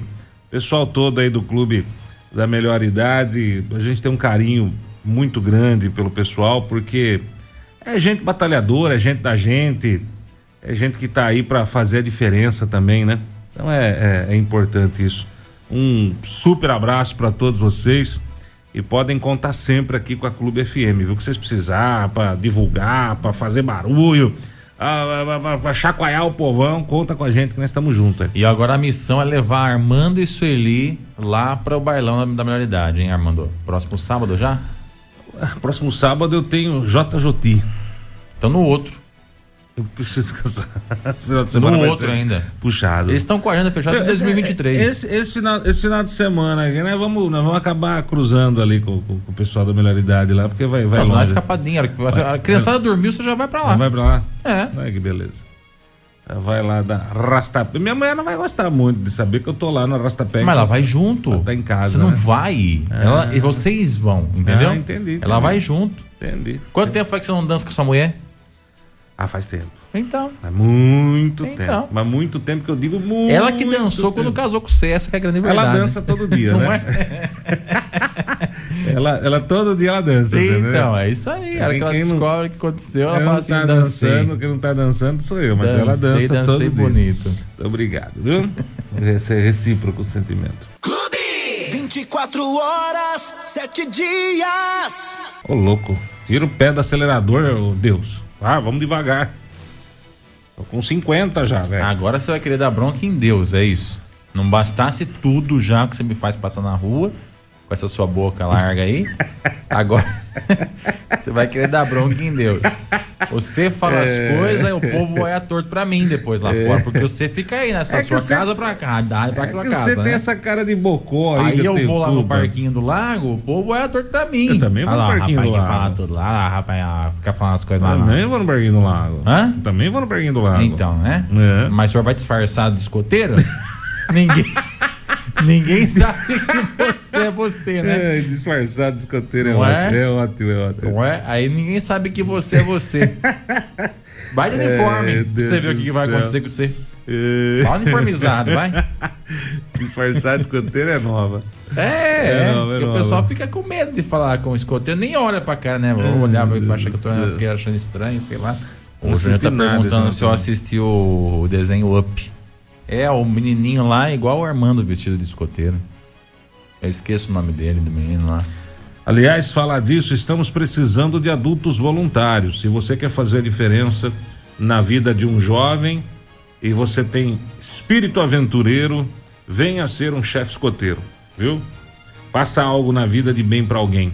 S2: pessoal todo aí do clube da melhor idade. A gente tem um carinho muito grande pelo pessoal, porque é gente batalhadora, é gente da gente, é gente que tá aí para fazer a diferença também, né? Então é, é, é importante isso. Um super abraço para todos vocês e podem contar sempre aqui com a Clube FM, viu? O que vocês precisar para divulgar, para fazer barulho, para chacoalhar o povão, conta com a gente que nós estamos juntos.
S3: E agora a missão é levar Armando e Sueli lá para o bailão da- melhor idade, hein, Armando? Próximo sábado já?
S2: Próximo sábado eu tenho JJ.
S3: Então no outro.
S2: Eu preciso descansar. Final de semana
S3: No
S2: vai
S3: outro ainda.
S2: Puxado.
S3: Eles estão com a agenda fechada até 2023.
S2: Esse, esse, final, esse final de semana, aqui, nós, vamos, nós vamos acabar cruzando ali com, com- com o pessoal da melhor idade lá, porque vai, vai
S3: uma
S2: longe.
S3: escapadinha. A hora que- A criançada dormiu, você já vai pra lá.
S2: Vai pra lá?
S3: É.
S2: Vai que beleza. Vai lá dar rastapé. Minha mulher não vai gostar muito de saber que eu tô lá no rastapé.
S3: Mas ela vai junto.
S2: Ela tá em casa,
S3: Você não
S2: né?
S3: vai. Ela, e vocês vão, entendeu?
S2: Ah, entendi,
S3: Ela
S2: entendi.
S3: vai junto.
S2: Entendi.
S3: Quanto tempo faz que você não dança com sua mulher?
S2: Ah, faz tempo.
S3: Então.
S2: Faz muito
S3: Então.
S2: tempo. Mas muito tempo que eu digo muito.
S3: Ela que dançou quando
S2: tempo.
S3: casou com você, essa que é a grande verdade.
S2: Ela dança todo dia,
S3: Não
S2: né? ela, ela todo dia ela dança. entendeu?
S3: Então, é isso aí. A hora
S2: Quem-
S3: que ela descobre o que aconteceu, ela
S2: Quem
S3: fala assim,
S2: tá
S3: dancei.
S2: dançando, quem não tá dançando sou eu, mas ela
S3: Dancei,
S2: dança
S3: dancei
S2: todo dia.
S3: bonito.
S2: Muito obrigado, viu? Esse é recíproco o sentimento.
S8: 24 horas, 7 dias.
S2: Ô, louco. Tira o pé do acelerador, ô Deus. Ah, vamos devagar. Tô com 50 já, velho.
S3: Agora você vai querer dar bronca em Deus, é isso. Não bastasse tudo já que você me faz passar na rua, com essa sua boca larga aí. Agora você vai querer dar bronca em Deus. Você fala
S2: É.
S3: as coisas, aí o povo vai a torto pra mim depois lá fora. Porque você fica aí nessa
S2: É
S3: sua
S2: você-
S3: casa pra cá, da pra
S2: É
S3: aquela
S2: que
S3: casa.
S2: você tem
S3: né?
S2: essa cara de bocó aí.
S3: Aí eu vou lá no
S2: tudo.
S3: parquinho do lago, o povo vai a torto pra mim.
S2: Eu também vou
S3: Olha
S2: no
S3: lá,
S2: parquinho
S3: rapaz
S2: do lago.
S3: fala tudo lá, rapaz, ah, fica falando as coisas lá. lá.
S2: Também vou no parquinho do lago.
S3: Hã?
S2: Também vou no parquinho do lago.
S3: Então, né?
S2: É.
S3: Mas o senhor vai disfarçado de escoteiro? Ninguém. Ninguém sabe que você é você, né?
S2: É, disfarçado de escoteiro é
S3: Não é?
S2: ótimo. É ótimo, é ótimo.
S3: Não é? Aí ninguém sabe que você é você. Vai de uniforme
S2: É,
S3: pra você ver o que, que vai acontecer com você.
S2: É,
S3: Fala uniformizado, vai.
S2: disfarçado de escoteiro é nova.
S3: É,
S2: É
S3: é,
S2: nova, é
S3: porque o pessoal fica com medo de falar com o escoteiro, nem olha pra cara, né? Vou olhar pra achar que eu tô achando estranho, sei lá. O Júnior tá perguntando
S2: esse
S3: se eu assisti o desenho Up. É, o menininho lá é igual o Armando vestido de escoteiro. Eu esqueço o nome dele, do menino lá.
S2: Aliás, falar disso, estamos precisando de adultos voluntários. Se você quer fazer a diferença na vida de um jovem e você tem espírito aventureiro, venha ser um chefe escoteiro, viu? Faça algo na vida de bem para alguém.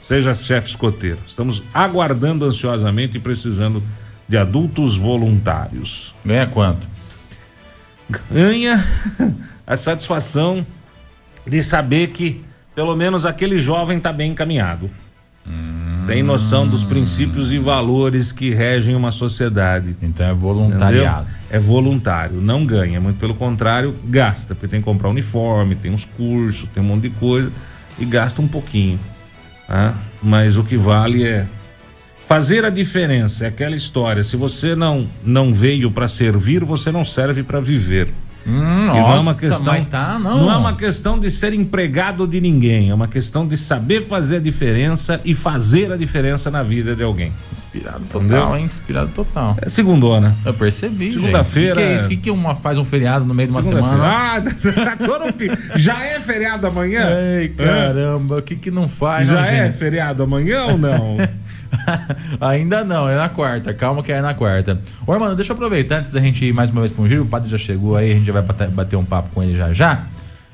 S2: Seja chefe escoteiro. Estamos aguardando ansiosamente e precisando de adultos voluntários.
S3: Ganha quanto?
S2: Ganha a satisfação de saber que pelo menos aquele jovem está bem encaminhado. Tem noção dos princípios e valores que regem uma sociedade.
S3: Então é voluntariado.
S2: Entendeu? É voluntário, não ganha, muito pelo contrário, gasta, porque tem que comprar uniforme, tem uns cursos, tem um monte de coisa e gasta um pouquinho. Tá? Mas o que vale é fazer a diferença, é aquela história. Se você não não veio para servir, você não serve para viver.
S3: Hum,
S2: E não é uma
S3: nossa,
S2: questão,
S3: tá, não.
S2: é uma questão de ser empregado de ninguém, é uma questão de saber fazer a diferença e fazer a diferença na vida de alguém.
S3: Inspirado total,
S2: Entendeu?
S3: hein? Inspirado total.
S2: É segundona.
S3: Eu percebi,
S2: Segunda-feira-.
S3: O que, que é isso? O que, que uma faz um feriado no meio de uma
S2: Segunda-feira.
S3: semana?
S2: Ah, já é feriado amanhã?
S3: Ei, caramba, o que que não faz,
S2: Já
S3: não,
S2: é
S3: gente?
S2: feriado amanhã ou não?
S3: Ainda não, é na quarta. Calma que é na quarta. Ô, mano, deixa eu aproveitar antes da gente ir mais uma vez um giro. O padre já chegou aí, a gente já vai bate- bater um papo com ele já já.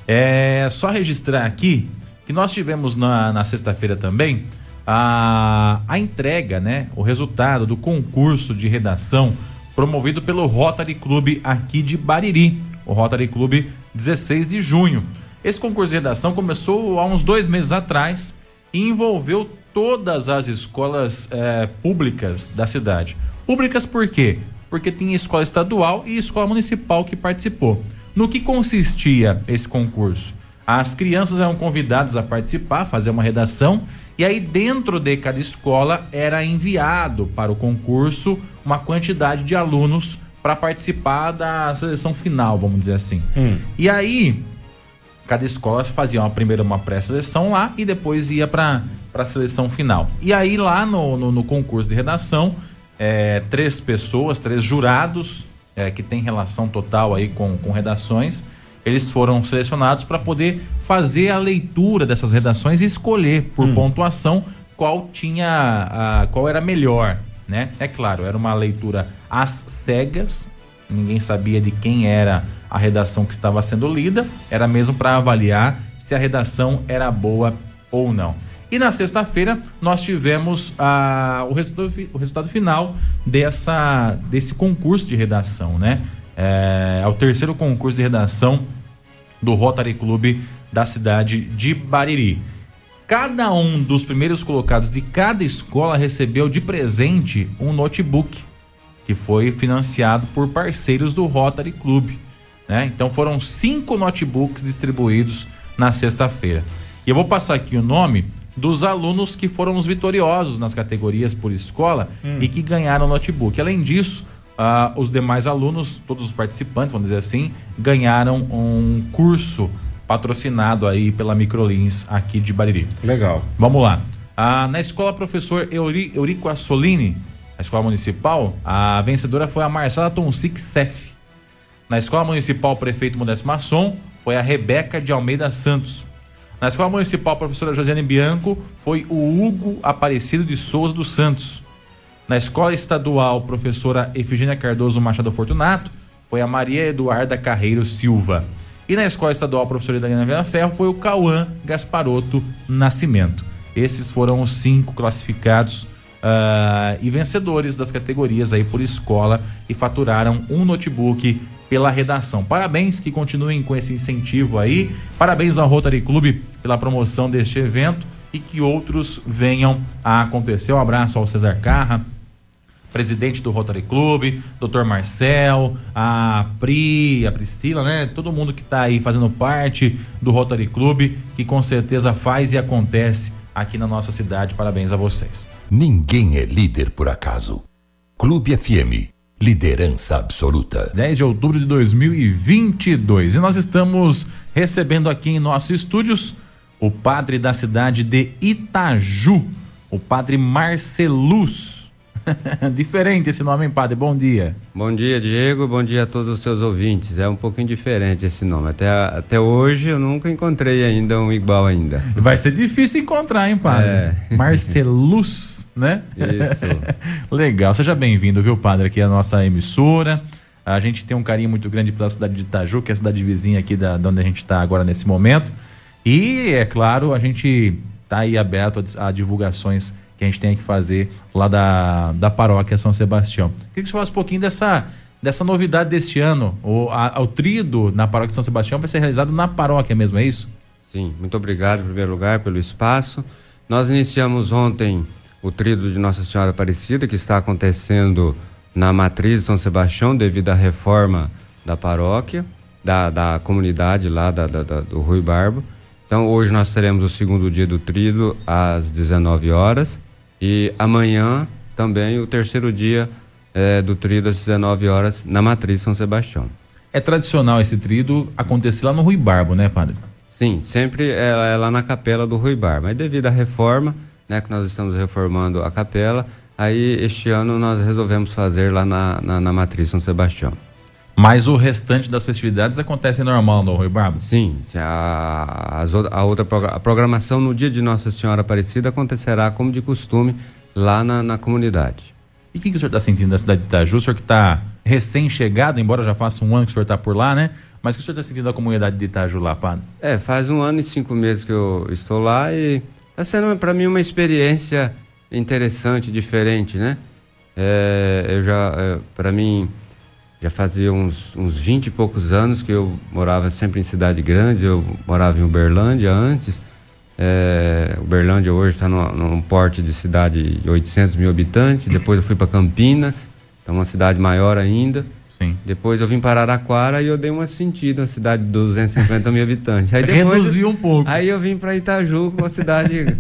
S3: É só registrar aqui que nós tivemos na, na sexta-feira também a, a entrega, né? O resultado do concurso de redação promovido pelo Rotary Club aqui de Bariri. O Rotary Club 16 de junho. Esse concurso de redação começou há uns dois meses atrás e envolveu todas as escolas eh, públicas da cidade. Públicas por quê? Porque tinha escola estadual e escola municipal que participou. No que consistia esse concurso? As crianças eram convidadas a participar, fazer uma redação, e aí dentro de cada escola era enviado para o concurso uma quantidade de alunos para participar da seleção final, vamos dizer assim. E aí, cada escola fazia uma, primeiro uma pré-seleção lá e depois ia para a seleção final. E aí lá no, no, no concurso de redação, é, três pessoas, três jurados é, que tem relação total aí com, com redações, eles foram selecionados para poder fazer a leitura dessas redações e escolher por pontuação qual tinha a, qual era melhor, né? É claro, era uma leitura às cegas, ninguém sabia de quem era a redação que estava sendo lida, era mesmo para avaliar se a redação era boa ou não. E na sexta-feira nós tivemos ah, o, resultado, o resultado final dessa, desse concurso de redação, né? É, é o terceiro concurso de redação do Rotary Club da cidade de Bariri. Cada um dos primeiros colocados de cada escola recebeu de presente um notebook que foi financiado por parceiros do Rotary Club. Né? Então foram cinco notebooks distribuídos na sexta-feira. E eu vou passar aqui o nome dos alunos que foram os vitoriosos nas categorias por escola e que ganharam notebook. Além disso, ah, os demais alunos, todos os participantes, vamos dizer assim, ganharam um curso patrocinado aí pela Microlins aqui de Bariri.
S2: Legal.
S3: Vamos lá. Ah, na escola professor Euri, Eurico Assolini, a escola municipal, a vencedora foi a Marcela Tonsic Sef. Na escola municipal prefeito Modesto Masson foi a Rebeca de Almeida Santos. Na escola municipal professora Josiane Bianco foi o Hugo Aparecido de Souza dos Santos. Na escola estadual professora Efigênia Cardoso Machado Fortunato foi a Maria Eduarda Carreiro Silva. E na escola estadual professora Daniela Viana Ferro foi o Cauã Gasparotto Nascimento. Esses foram os cinco classificados ah, e vencedores das categorias aí por escola e faturaram um notebook pela redação. Parabéns que continuem com esse incentivo aí. Parabéns ao Rotary Club pela promoção deste evento e que outros venham a acontecer. Um abraço ao Cesar Carra, presidente do Rotary Club, Dr. Marcel, a Pri, a Priscila, né? Todo mundo que está aí fazendo parte do Rotary Club, que com certeza faz e acontece aqui na nossa cidade. Parabéns a vocês.
S1: Ninguém é líder por acaso. Clube FM, liderança absoluta.
S3: 10 de outubro de 2022. E nós estamos recebendo aqui em nossos estúdios o padre da cidade de Itaju, o padre Marcelus. Diferente esse nome, hein, padre? Bom dia.
S9: Bom dia, Diego. Bom dia a todos os seus ouvintes. É um pouquinho diferente esse nome. Até, até hoje eu nunca encontrei ainda um igual ainda.
S3: Vai ser difícil encontrar, hein, padre?
S9: É.
S3: Marcelus, né?
S9: Isso.
S3: Legal. Seja bem-vindo, viu, padre, aqui à nossa emissora. A gente tem um carinho muito grande pela cidade de Itaju, que é a cidade vizinha aqui da, de onde a gente está agora nesse momento. E, é claro, a gente está aí aberto a, a divulgações que a gente tem que fazer lá da, da paróquia São Sebastião. Queria que você falasse um pouquinho dessa, dessa novidade deste ano. O, a, o trido na paróquia São Sebastião vai ser realizado na paróquia mesmo, é isso?
S9: Sim, muito obrigado em primeiro lugar pelo espaço. Nós iniciamos ontem o trido de Nossa Senhora Aparecida, que está acontecendo na matriz São Sebastião, devido à reforma da paróquia, da, da comunidade lá da, da, da, do Rui Barbo. Então, hoje nós teremos o segundo dia do trido às 19 horas e amanhã também o terceiro dia eh, do trido às 19 horas na matriz São Sebastião.
S3: É tradicional esse trido acontecer lá no Rui Barbo, né, padre?
S9: Sim, sempre é, é lá na capela do Rui Bar. Mas devido à reforma, né, que nós estamos reformando a capela, aí este ano nós resolvemos fazer lá na, na, na Matriz São Sebastião.
S3: Mas o restante das festividades acontece normal no Rui Barbo?
S9: Sim, a, a outra a programação no dia de Nossa Senhora Aparecida acontecerá como de costume lá na, na comunidade.
S3: E o que, que o senhor está sentindo da cidade de Itaju? O senhor que está recém-chegado, embora já faça um ano que o senhor está por lá, né? Mas o que o senhor está sentindo da comunidade de Itaju lá, padre?
S9: É, faz um ano e cinco meses que eu estou lá e está sendo para mim uma experiência interessante, diferente, né? É, eu já, para mim, já fazia uns, uns 20 e poucos anos que eu morava sempre em cidade grande, eu morava em Uberlândia antes. É, Uberlândia hoje está num, porte de cidade de 800 mil habitantes. Depois eu fui para Campinas, então uma cidade maior ainda.
S3: Sim.
S9: Depois eu vim para Araraquara e eu dei uma sentida, uma cidade de 250 mil habitantes. Aí depois,
S3: Reduziu um pouco.
S9: Aí eu vim para Itaju, uma cidade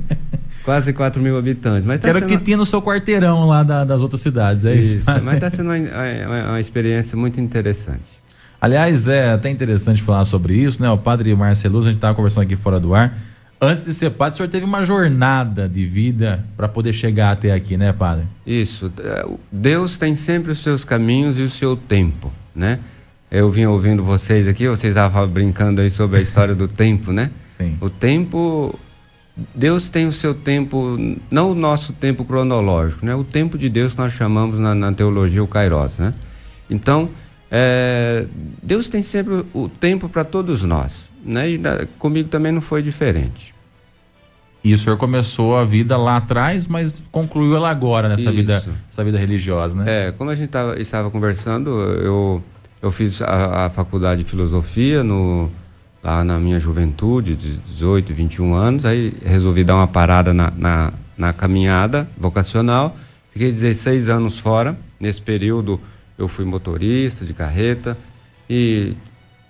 S9: quase 4 mil habitantes. Mas tá
S3: Quero
S9: sendo-
S3: que tinha no seu quarteirão lá da- das outras cidades, é isso?
S9: Isso, mas está sendo uma, uma- uma experiência muito interessante.
S3: Aliás, é até interessante falar sobre isso, né? O padre Marcelo, a gente estava conversando aqui fora do ar. Antes de ser padre, o senhor teve uma jornada de vida para poder chegar até aqui, né, padre?
S9: Isso. é, o- Deus tem sempre os seus caminhos e o seu tempo, né? Eu vim ouvindo vocês aqui, vocês estavam brincando aí sobre a história do tempo, né?
S3: Sim.
S9: O tempo, Deus tem o seu tempo, não o nosso tempo cronológico, né? O tempo de Deus que nós chamamos na, na teologia o Kairos, né? Então, é, Deus tem sempre o, o tempo para todos nós, né? E da- comigo também não foi diferente.
S3: E o senhor começou a vida lá atrás, mas concluiu ela agora nessa
S9: Isso.
S3: vida, essa vida religiosa, né?
S9: É, como a gente tava, estava conversando, eu, eu fiz a, a faculdade de filosofia no, lá na minha juventude, de 18, 21 anos, aí resolvi dar uma parada na, na, na caminhada vocacional, fiquei 16 anos fora, nesse período eu fui motorista de carreta e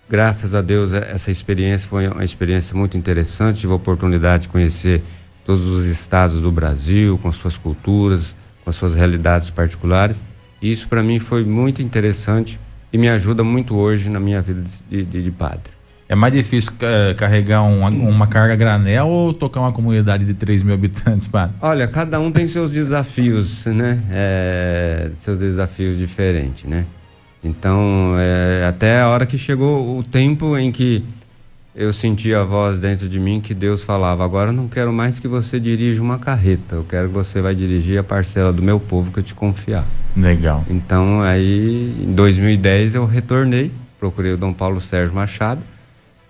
S9: graças a Deus essa experiência foi uma experiência muito interessante, tive a oportunidade de conhecer todos os estados do Brasil, com as suas culturas, com as suas realidades particulares. E isso para mim foi muito interessante e me ajuda muito hoje na minha vida de, de, de padre.
S3: É mais difícil eh, carregar uma, uma carga granel ou tocar uma comunidade de 3 mil habitantes, padre?
S9: Olha, cada um tem seus desafios, né? É, seus desafios diferentes, né? Então, é, até a hora que chegou o tempo em que eu senti a voz dentro de mim que Deus falava: agora eu não quero mais que você dirija uma carreta, eu quero que você vai dirigir a parcela do meu povo que eu te confiar.
S3: Legal.
S9: Então, aí, em 2010 eu retornei, procurei o Dom Paulo Sérgio Machado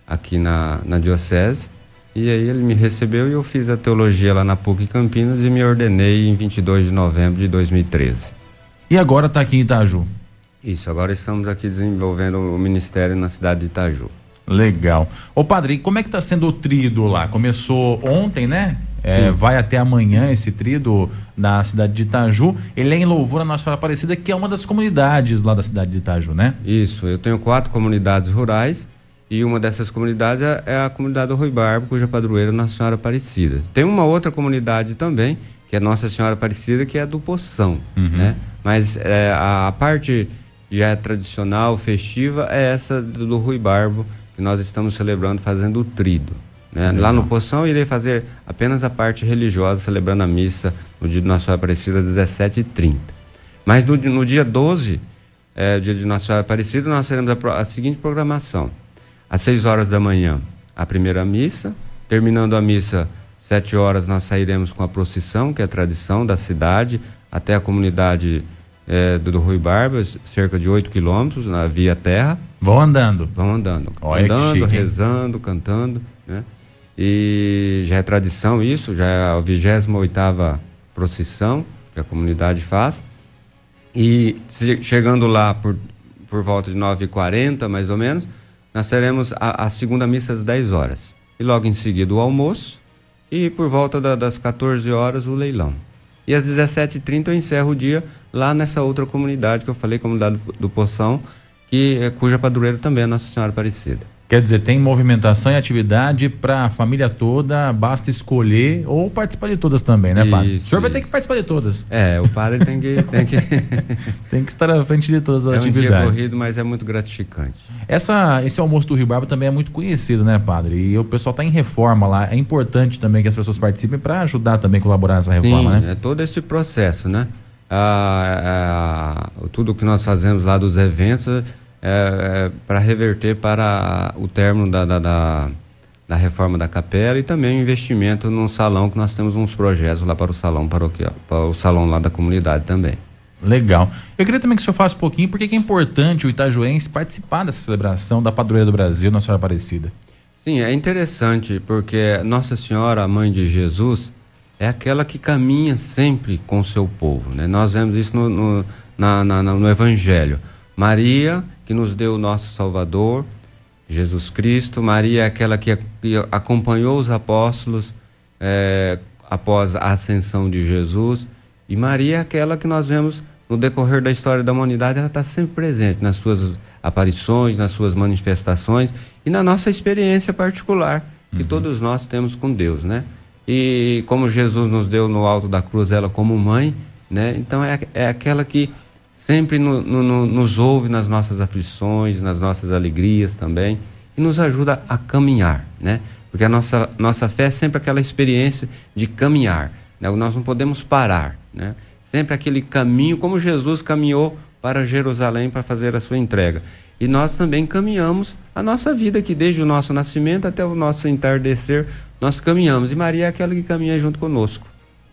S9: aqui na, na diocese. E aí ele me recebeu e eu fiz a teologia lá na PUC Campinas e me ordenei em 22 de novembro de 2013.
S3: E agora tá aqui em Itaju.
S9: Isso, agora estamos aqui desenvolvendo o ministério na cidade de Itaju.
S3: Legal. Ô padre, como é que tá sendo o trido lá? Começou ontem, né? É, vai até amanhã esse trido na cidade de Itaju. Ele é em louvor a Nossa Senhora Aparecida, que é uma das comunidades lá da cidade de Itaju, né?
S9: Isso, eu tenho quatro comunidades rurais e uma dessas comunidades é é a comunidade do Rui Barbo, cuja padroeira é Nossa Senhora Aparecida. Tem uma outra comunidade também, que é Nossa Senhora Aparecida, que é a do Poção, né? Mas é, a, a parte já tradicional, festiva, é essa do, do Rui Barbo, que nós estamos celebrando, fazendo o trido. Né? Lá no Poção eu irei fazer apenas a parte religiosa, celebrando a missa no dia de Nossa Senhora Aparecida às 17h30. Mas no, no dia 12, é, dia de Nossa Senhora Aparecida, nós teremos a, a seguinte programação. Às 6 horas da manhã, a primeira missa. Terminando a missa, 7 horas, nós sairemos com a procissão, que é a tradição da cidade, até a comunidade é, do, do Rui Barbas, cerca de 8 quilômetros na via terra.
S3: Vão andando.
S9: Vão andando.
S3: Olha
S9: andando,
S3: chique,
S9: rezando, cantando, né? E já é tradição isso, já é a 28ª procissão que a comunidade faz. E che- chegando lá por, por volta de 9h40, mais ou menos, nós teremos a, a segunda missa às 10 horas. E logo em seguida o almoço. E por volta da- das 14 horas o leilão. E às 17h30 eu encerro o dia lá nessa outra comunidade que eu falei, comunidade do, Poção, que, é- cuja padroeira também é Nossa Senhora Aparecida.
S3: Quer dizer, tem movimentação e atividade para a família toda, basta escolher ou participar de todas também, né, padre?
S9: Isso,
S3: o senhor vai ter que participar de todas.
S9: É, o padre tem que. Tem que
S3: Tem que estar à frente de todas as
S9: é um dia
S3: atividades.
S9: corrido, mas é muito gratificante.
S3: Essa, esse almoço do Rio Barba também é muito conhecido, né, padre? E o pessoal está em reforma lá. É importante também que as pessoas participem para ajudar também a colaborar nessa reforma,
S9: Sim,
S3: né?
S9: é todo esse processo, né? Ah, ah, tudo que nós fazemos lá dos eventos é, para reverter para o término da, da, da, da reforma da capela e também o investimento num salão que nós temos uns projetos lá para o salão paroquial, para o salão lá da comunidade também.
S3: Legal. Eu queria também que o senhor falasse um pouquinho porque que é importante o Itajuense participar dessa celebração da Padroeira do Brasil, Nossa Senhora Aparecida.
S9: Sim, é interessante porque Nossa Senhora, a mãe de Jesus, é aquela que caminha sempre com o seu povo. Né? Nós vemos isso no, no, na- na- no Evangelho. Maria, que nos deu o nosso Salvador, Jesus Cristo. Maria é aquela que, acompanhou os apóstolos eh, após a ascensão de Jesus. E Maria é aquela que nós vemos no decorrer da história da humanidade, ela está sempre presente nas suas aparições, nas suas manifestações e na nossa experiência particular que todos nós temos com Deus, né? E como Jesus nos deu no alto da cruz ela como mãe, né? Então é, é aquela que sempre no- no- no- nos ouve nas nossas aflições, nas nossas alegrias também e nos ajuda a caminhar, né? Porque a nossa, nossa fé é sempre aquela experiência de caminhar, né? Nós não podemos parar, né? Sempre aquele caminho, como Jesus caminhou para Jerusalém para fazer a sua entrega. E nós também caminhamos a nossa vida, que desde o nosso nascimento até o nosso entardecer, nós caminhamos. E Maria é aquela que caminha junto conosco.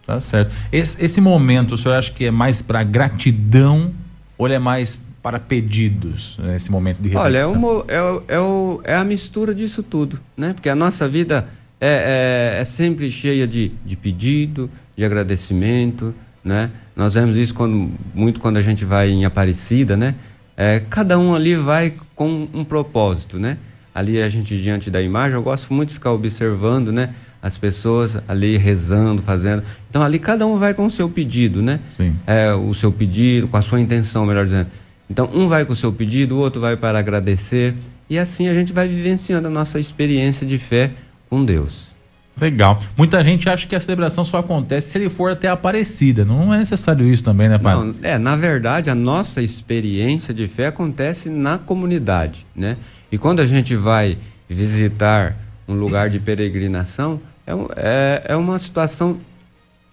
S3: Tá certo. Esse, esse momento, o senhor acha que é mais para gratidão ou é mais para pedidos, né, esse momento de reflexão?
S9: Olha, é, uma- é é o- é a mistura disso tudo, né? Porque a nossa vida é, é- é sempre cheia de, de pedido, de agradecimento, né? Nós vemos isso quando, muito quando a gente vai em Aparecida, né? É, cada um ali vai com um propósito, né? Ali a gente diante da imagem, eu gosto muito de ficar observando, né? As pessoas ali rezando, fazendo. Então ali cada um vai com o seu pedido, né?
S3: Sim.
S9: é, o seu pedido, com a sua intenção, melhor dizendo. Então, um vai com o seu pedido, o outro vai para agradecer, e assim a gente vai vivenciando a nossa experiência de fé com Deus.
S3: Legal. Muita gente acha que a celebração só acontece se ele for até Aparecida. Não é necessário isso também, né, padre?
S9: Não, é, na verdade, a nossa experiência de fé acontece na comunidade, né? E quando a gente vai visitar um lugar de peregrinação, é, é, é uma situação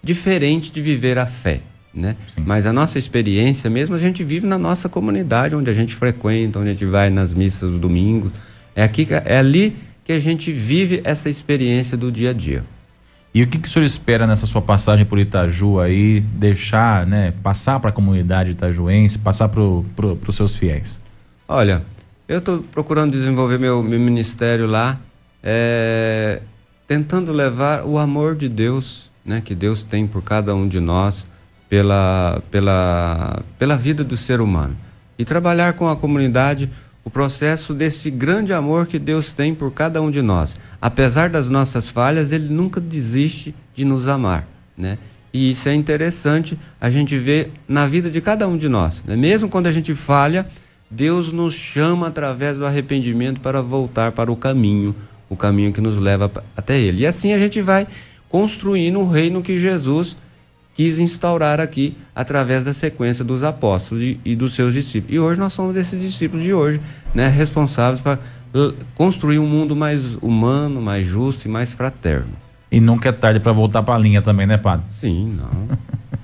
S9: diferente de viver a fé, né? Mas a nossa experiência mesmo, a gente vive na nossa comunidade, onde a gente frequenta, onde a gente vai nas missas dos domingos. É, aqui, que- é ali que a gente vive essa experiência do dia a dia.
S3: E o que, que o senhor espera nessa sua passagem por Itaju aí, deixar, né, passar para a comunidade itajuense, passar para pro, os seus fiéis?
S9: Olha, eu estou procurando desenvolver meu, meu ministério lá, é, tentando levar o amor de Deus, né, que Deus tem por cada um de nós, pela, pela, pela vida do ser humano. E trabalhar com a comunidade o processo desse grande amor que Deus tem por cada um de nós. Apesar das nossas falhas, Ele nunca desiste de nos amar, né? E isso é interessante a gente ver na vida de cada um de nós. Né? Mesmo quando a gente falha, Deus nos chama através do arrependimento para voltar para o caminho, o caminho que nos leva até Ele. E assim a gente vai construindo o reino que Jesus quis instaurar aqui através da sequência dos apóstolos e, e dos seus discípulos. E hoje nós somos esses discípulos de hoje, né, responsáveis para construir um mundo mais humano, mais justo e mais fraterno.
S3: E nunca é tarde para voltar para a linha também, né, padre?
S9: Sim, não.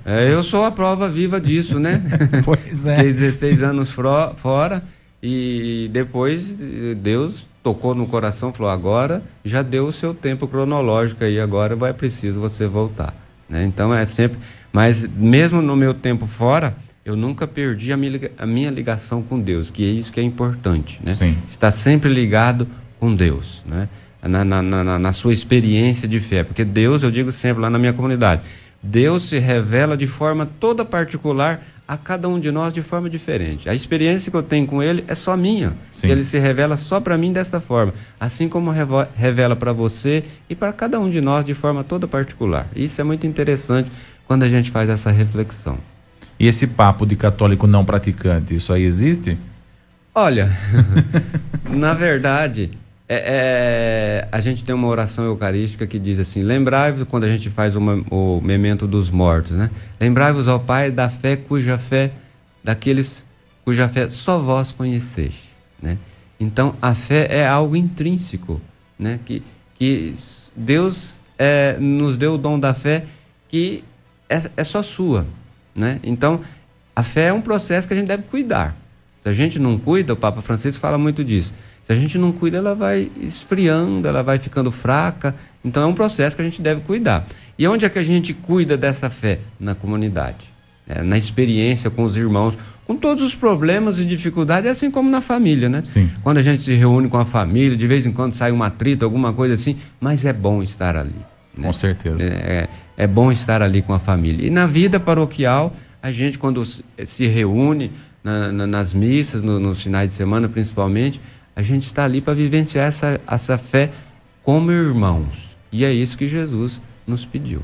S9: É, eu sou a prova viva disso, né?
S3: Pois é.
S9: Fiquei 16 anos fora e depois Deus tocou no coração, falou: agora já deu o seu tempo cronológico aí, agora vai preciso você voltar. Né? Então é sempre. Mas mesmo no meu tempo fora, eu nunca perdi a minha, a minha ligação com Deus, que é isso que é importante, né?
S3: Sim.
S9: Estar sempre ligado com Deus, né? Na, na, na, na sua experiência de fé, porque Deus, eu digo sempre lá na minha comunidade, Deus se revela de forma toda particular a cada um de nós de forma diferente. A experiência que eu tenho com Ele é só minha.
S3: Sim.
S9: Ele se revela só para mim desta forma, assim como revela para você e para cada um de nós de forma toda particular. Isso é muito interessante quando a gente faz essa reflexão.
S3: E esse papo de católico não praticante, isso aí existe?
S9: Olha, na verdade, é- é, a gente tem uma oração eucarística que diz assim: lembrai-vos, quando a gente faz uma- o memento dos mortos, né? Lembrai-vos ao Pai da fé cuja fé, daqueles cuja fé só vós conheceis, né? Então, a fé é algo intrínseco, né? Que, que Deus é, nos deu o dom da fé que é, é só sua, né? Então, a fé é um processo que a gente deve cuidar. Se a gente não cuida, o Papa Francisco fala muito disso. Se a gente não cuida, ela vai esfriando, ela vai ficando fraca. Então é um processo que a gente deve cuidar. E onde é que a gente cuida dessa fé? Na comunidade, né? na experiência com os irmãos, com todos os problemas e dificuldades, assim como na família, né?
S3: Sim.
S9: Quando a gente se reúne com a família, de vez em quando sai um atrito, alguma coisa assim, mas é bom estar ali. né?
S3: Com certeza.
S9: É, é bom estar ali com a família. E na vida paroquial, a gente, quando se- se reúne na- na- nas missas, no- nos finais de semana principalmente, a gente está ali para vivenciar essa, essa fé como irmãos. E é isso que Jesus nos pediu.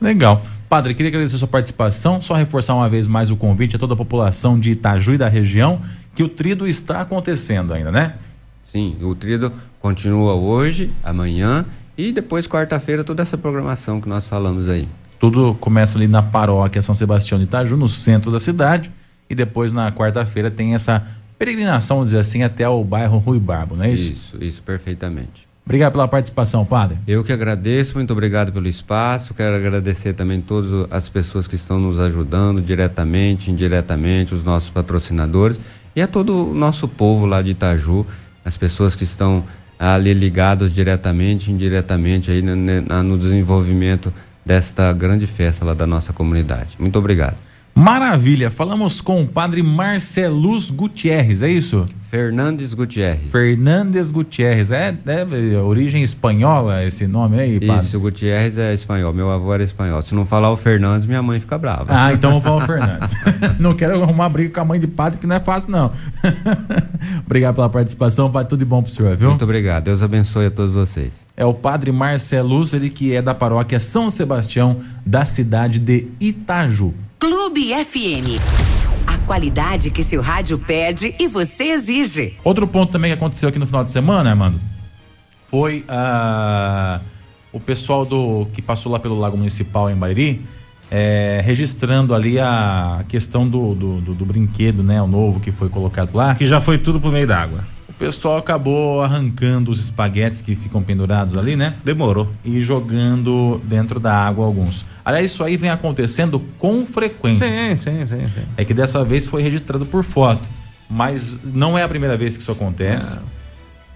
S3: Legal. Padre, queria agradecer a sua participação, só reforçar uma vez mais o convite a toda a população de Itaju e da região, que o trido está acontecendo ainda, né?
S9: Sim, o trido continua hoje, amanhã e depois quarta-feira toda essa programação que nós falamos aí.
S3: Tudo começa ali na paróquia São Sebastião de Itaju, no centro da cidade, e depois na quarta-feira tem essa peregrinação, vamos dizer assim, até o bairro Rui Barbo, não é isso?
S9: Isso, isso, perfeitamente.
S3: Obrigado pela participação, padre.
S9: Eu que agradeço, muito obrigado pelo espaço. Quero agradecer também todas as pessoas que estão nos ajudando diretamente, indiretamente, os nossos patrocinadores e a todo o nosso povo lá de Itaju, as pessoas que estão ali ligados diretamente, indiretamente aí no, na- no desenvolvimento desta grande festa lá da nossa comunidade. Muito obrigado.
S3: Maravilha, falamos com o padre Marcelus Gutierrez, é isso?
S9: Fernandes Gutierrez.
S3: Fernandes Gutierrez, é, é origem espanhola esse nome aí, padre?
S9: Isso, Gutierrez é espanhol, meu avô era espanhol. Se não falar o Fernandes, minha mãe fica brava.
S3: Ah, então vou falar o Fernandes. não quero arrumar briga com a mãe de padre, que não é fácil, não. Obrigado pela participação, padre. Tudo de bom pro senhor, viu?
S9: Muito obrigado. Deus abençoe a todos vocês.
S3: É o padre Marcelus, ele que é da paróquia São Sebastião, da cidade de Itaju.
S10: Clube FM. A qualidade que seu rádio pede e você exige.
S3: Outro ponto também que aconteceu aqui no final de semana, Armando, foi ah, o pessoal do que passou lá pelo Lago Municipal em Bairi, eh, registrando ali a questão do, do, do- do brinquedo, né? O novo que foi colocado lá.
S2: Que já foi tudo pro meio d'água.
S3: O pessoal acabou arrancando os espaguetes que ficam pendurados ali, né?
S2: Demorou.
S3: E jogando dentro da água alguns. Aliás, isso aí vem acontecendo com frequência.
S2: Sim, sim, sim, sim.
S3: É que dessa vez foi registrado por foto. Mas não é a primeira vez que isso acontece.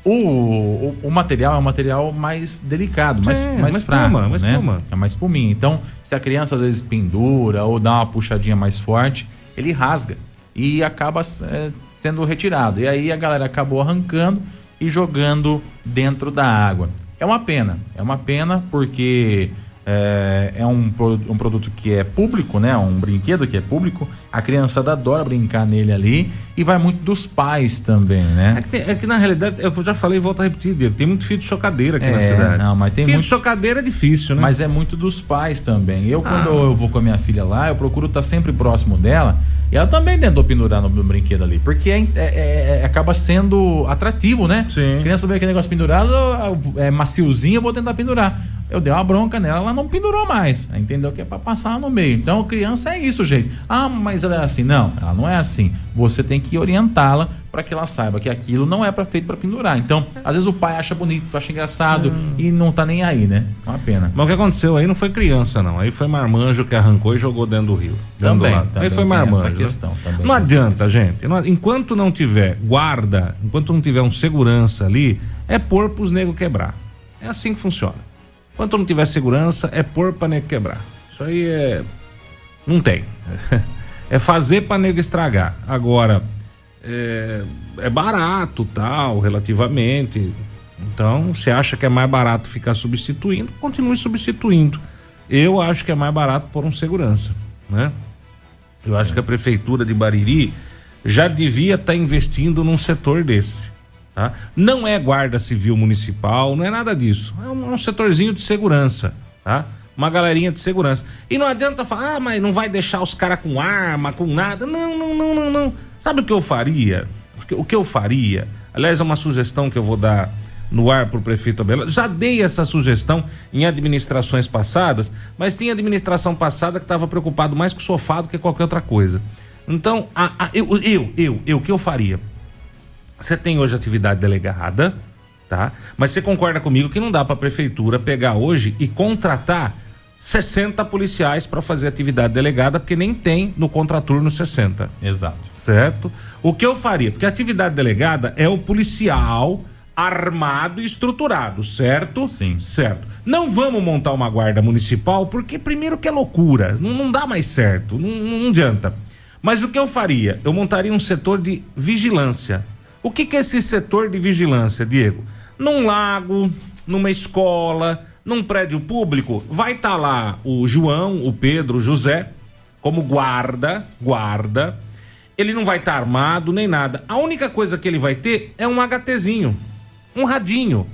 S3: O, o, o material é um material mais delicado, mais,
S2: Sim,
S3: mais
S2: uma
S3: fraco.
S2: espuma, uma
S3: né?
S2: espuma.
S3: É uma espuminha. Então, se a criança às vezes pendura ou dá uma puxadinha mais forte, ele rasga e acaba é, sendo retirado. E aí a galera acabou arrancando e jogando dentro da água. É uma pena, é uma pena porque é, é um, um produto que é público, né? Um brinquedo que é público. A criançada adora brincar nele ali e vai muito dos pais também, né?
S2: É que, tem- é que, na realidade, eu já falei e volto a repetir, Diego, tem muito fio de chocadeira aqui
S3: É,
S2: na cidade.
S3: não, mas tem
S2: fio
S3: muito-
S2: de chocadeira é difícil, né?
S3: Mas é muito dos pais também. Eu, quando
S2: Ah.
S3: eu vou com a minha filha lá, eu procuro estar sempre próximo dela. E ela também tentou pendurar no, no brinquedo ali. Porque é, é- é- acaba sendo atrativo, né?
S2: Sim.
S3: A criança vê aquele negócio pendurado, é maciozinho, eu vou tentar pendurar. Eu dei uma bronca nela, ela não pendurou mais. Entendeu que é pra passar no meio. Então, criança é isso, gente. Ah, mas ela é assim. Não, ela não é assim. Você tem que orientá-la para que ela saiba que aquilo não é para feito para pendurar. Então, às vezes o pai acha bonito, acha engraçado e não tá nem aí, né? É uma pena.
S2: Mas o que aconteceu aí não foi criança, não. Aí foi marmanjo que arrancou e jogou dentro do rio. Dentro do
S3: Também,
S2: lago.
S3: também
S2: aí foi
S3: essa
S2: marmanjo. né?
S3: questão, também
S2: Não adianta, gente. Enquanto não tiver guarda, enquanto não tiver um segurança ali, é pôr pros nego quebrar. É assim que funciona. Enquanto não tiver segurança, é pôr pra nego quebrar. Isso aí é. Não tem. É fazer pra nego estragar. Agora, é, é barato, tal, relativamente. Então, você acha que é mais barato ficar substituindo? Continue substituindo. Eu acho que é mais barato por um segurança, né? Eu acho que a prefeitura de Bariri já devia estar investindo num setor desse. Tá? Não é guarda civil municipal, não é nada disso. É um, um setorzinho de segurança, tá? Uma galerinha de segurança. E não adianta falar, ah, mas não vai deixar os caras com arma, com nada. Não, não, não, não, não. Sabe o que eu faria? O que, eu faria? Aliás, é uma sugestão que eu vou dar no ar para o prefeito Abela. Já dei essa sugestão em administrações passadas, mas tinha administração passada que estava preocupado mais com o sofá do que qualquer outra coisa. Então, a- a- eu, eu, eu, eu, o que eu faria? Você tem hoje atividade delegada, tá? Mas você concorda comigo que não dá para a prefeitura pegar hoje e contratar 60 policiais para fazer atividade delegada, porque nem tem no contraturno 60
S3: Exato.
S2: certo? O que eu faria? Porque a atividade delegada é o policial armado e estruturado, certo?
S3: Sim.
S2: Certo. Não vamos montar uma guarda municipal, porque primeiro que é loucura, não, não dá mais certo, não, não adianta. Mas o que eu faria? Eu montaria um setor de vigilância. O que, que é esse setor de vigilância, Diego? Num lago, numa escola, num prédio público, vai estar lá o João, o Pedro, o José, como guarda, guarda. Ele não vai estar armado nem nada. A única coisa que ele vai ter é um HTzinho, um radinho,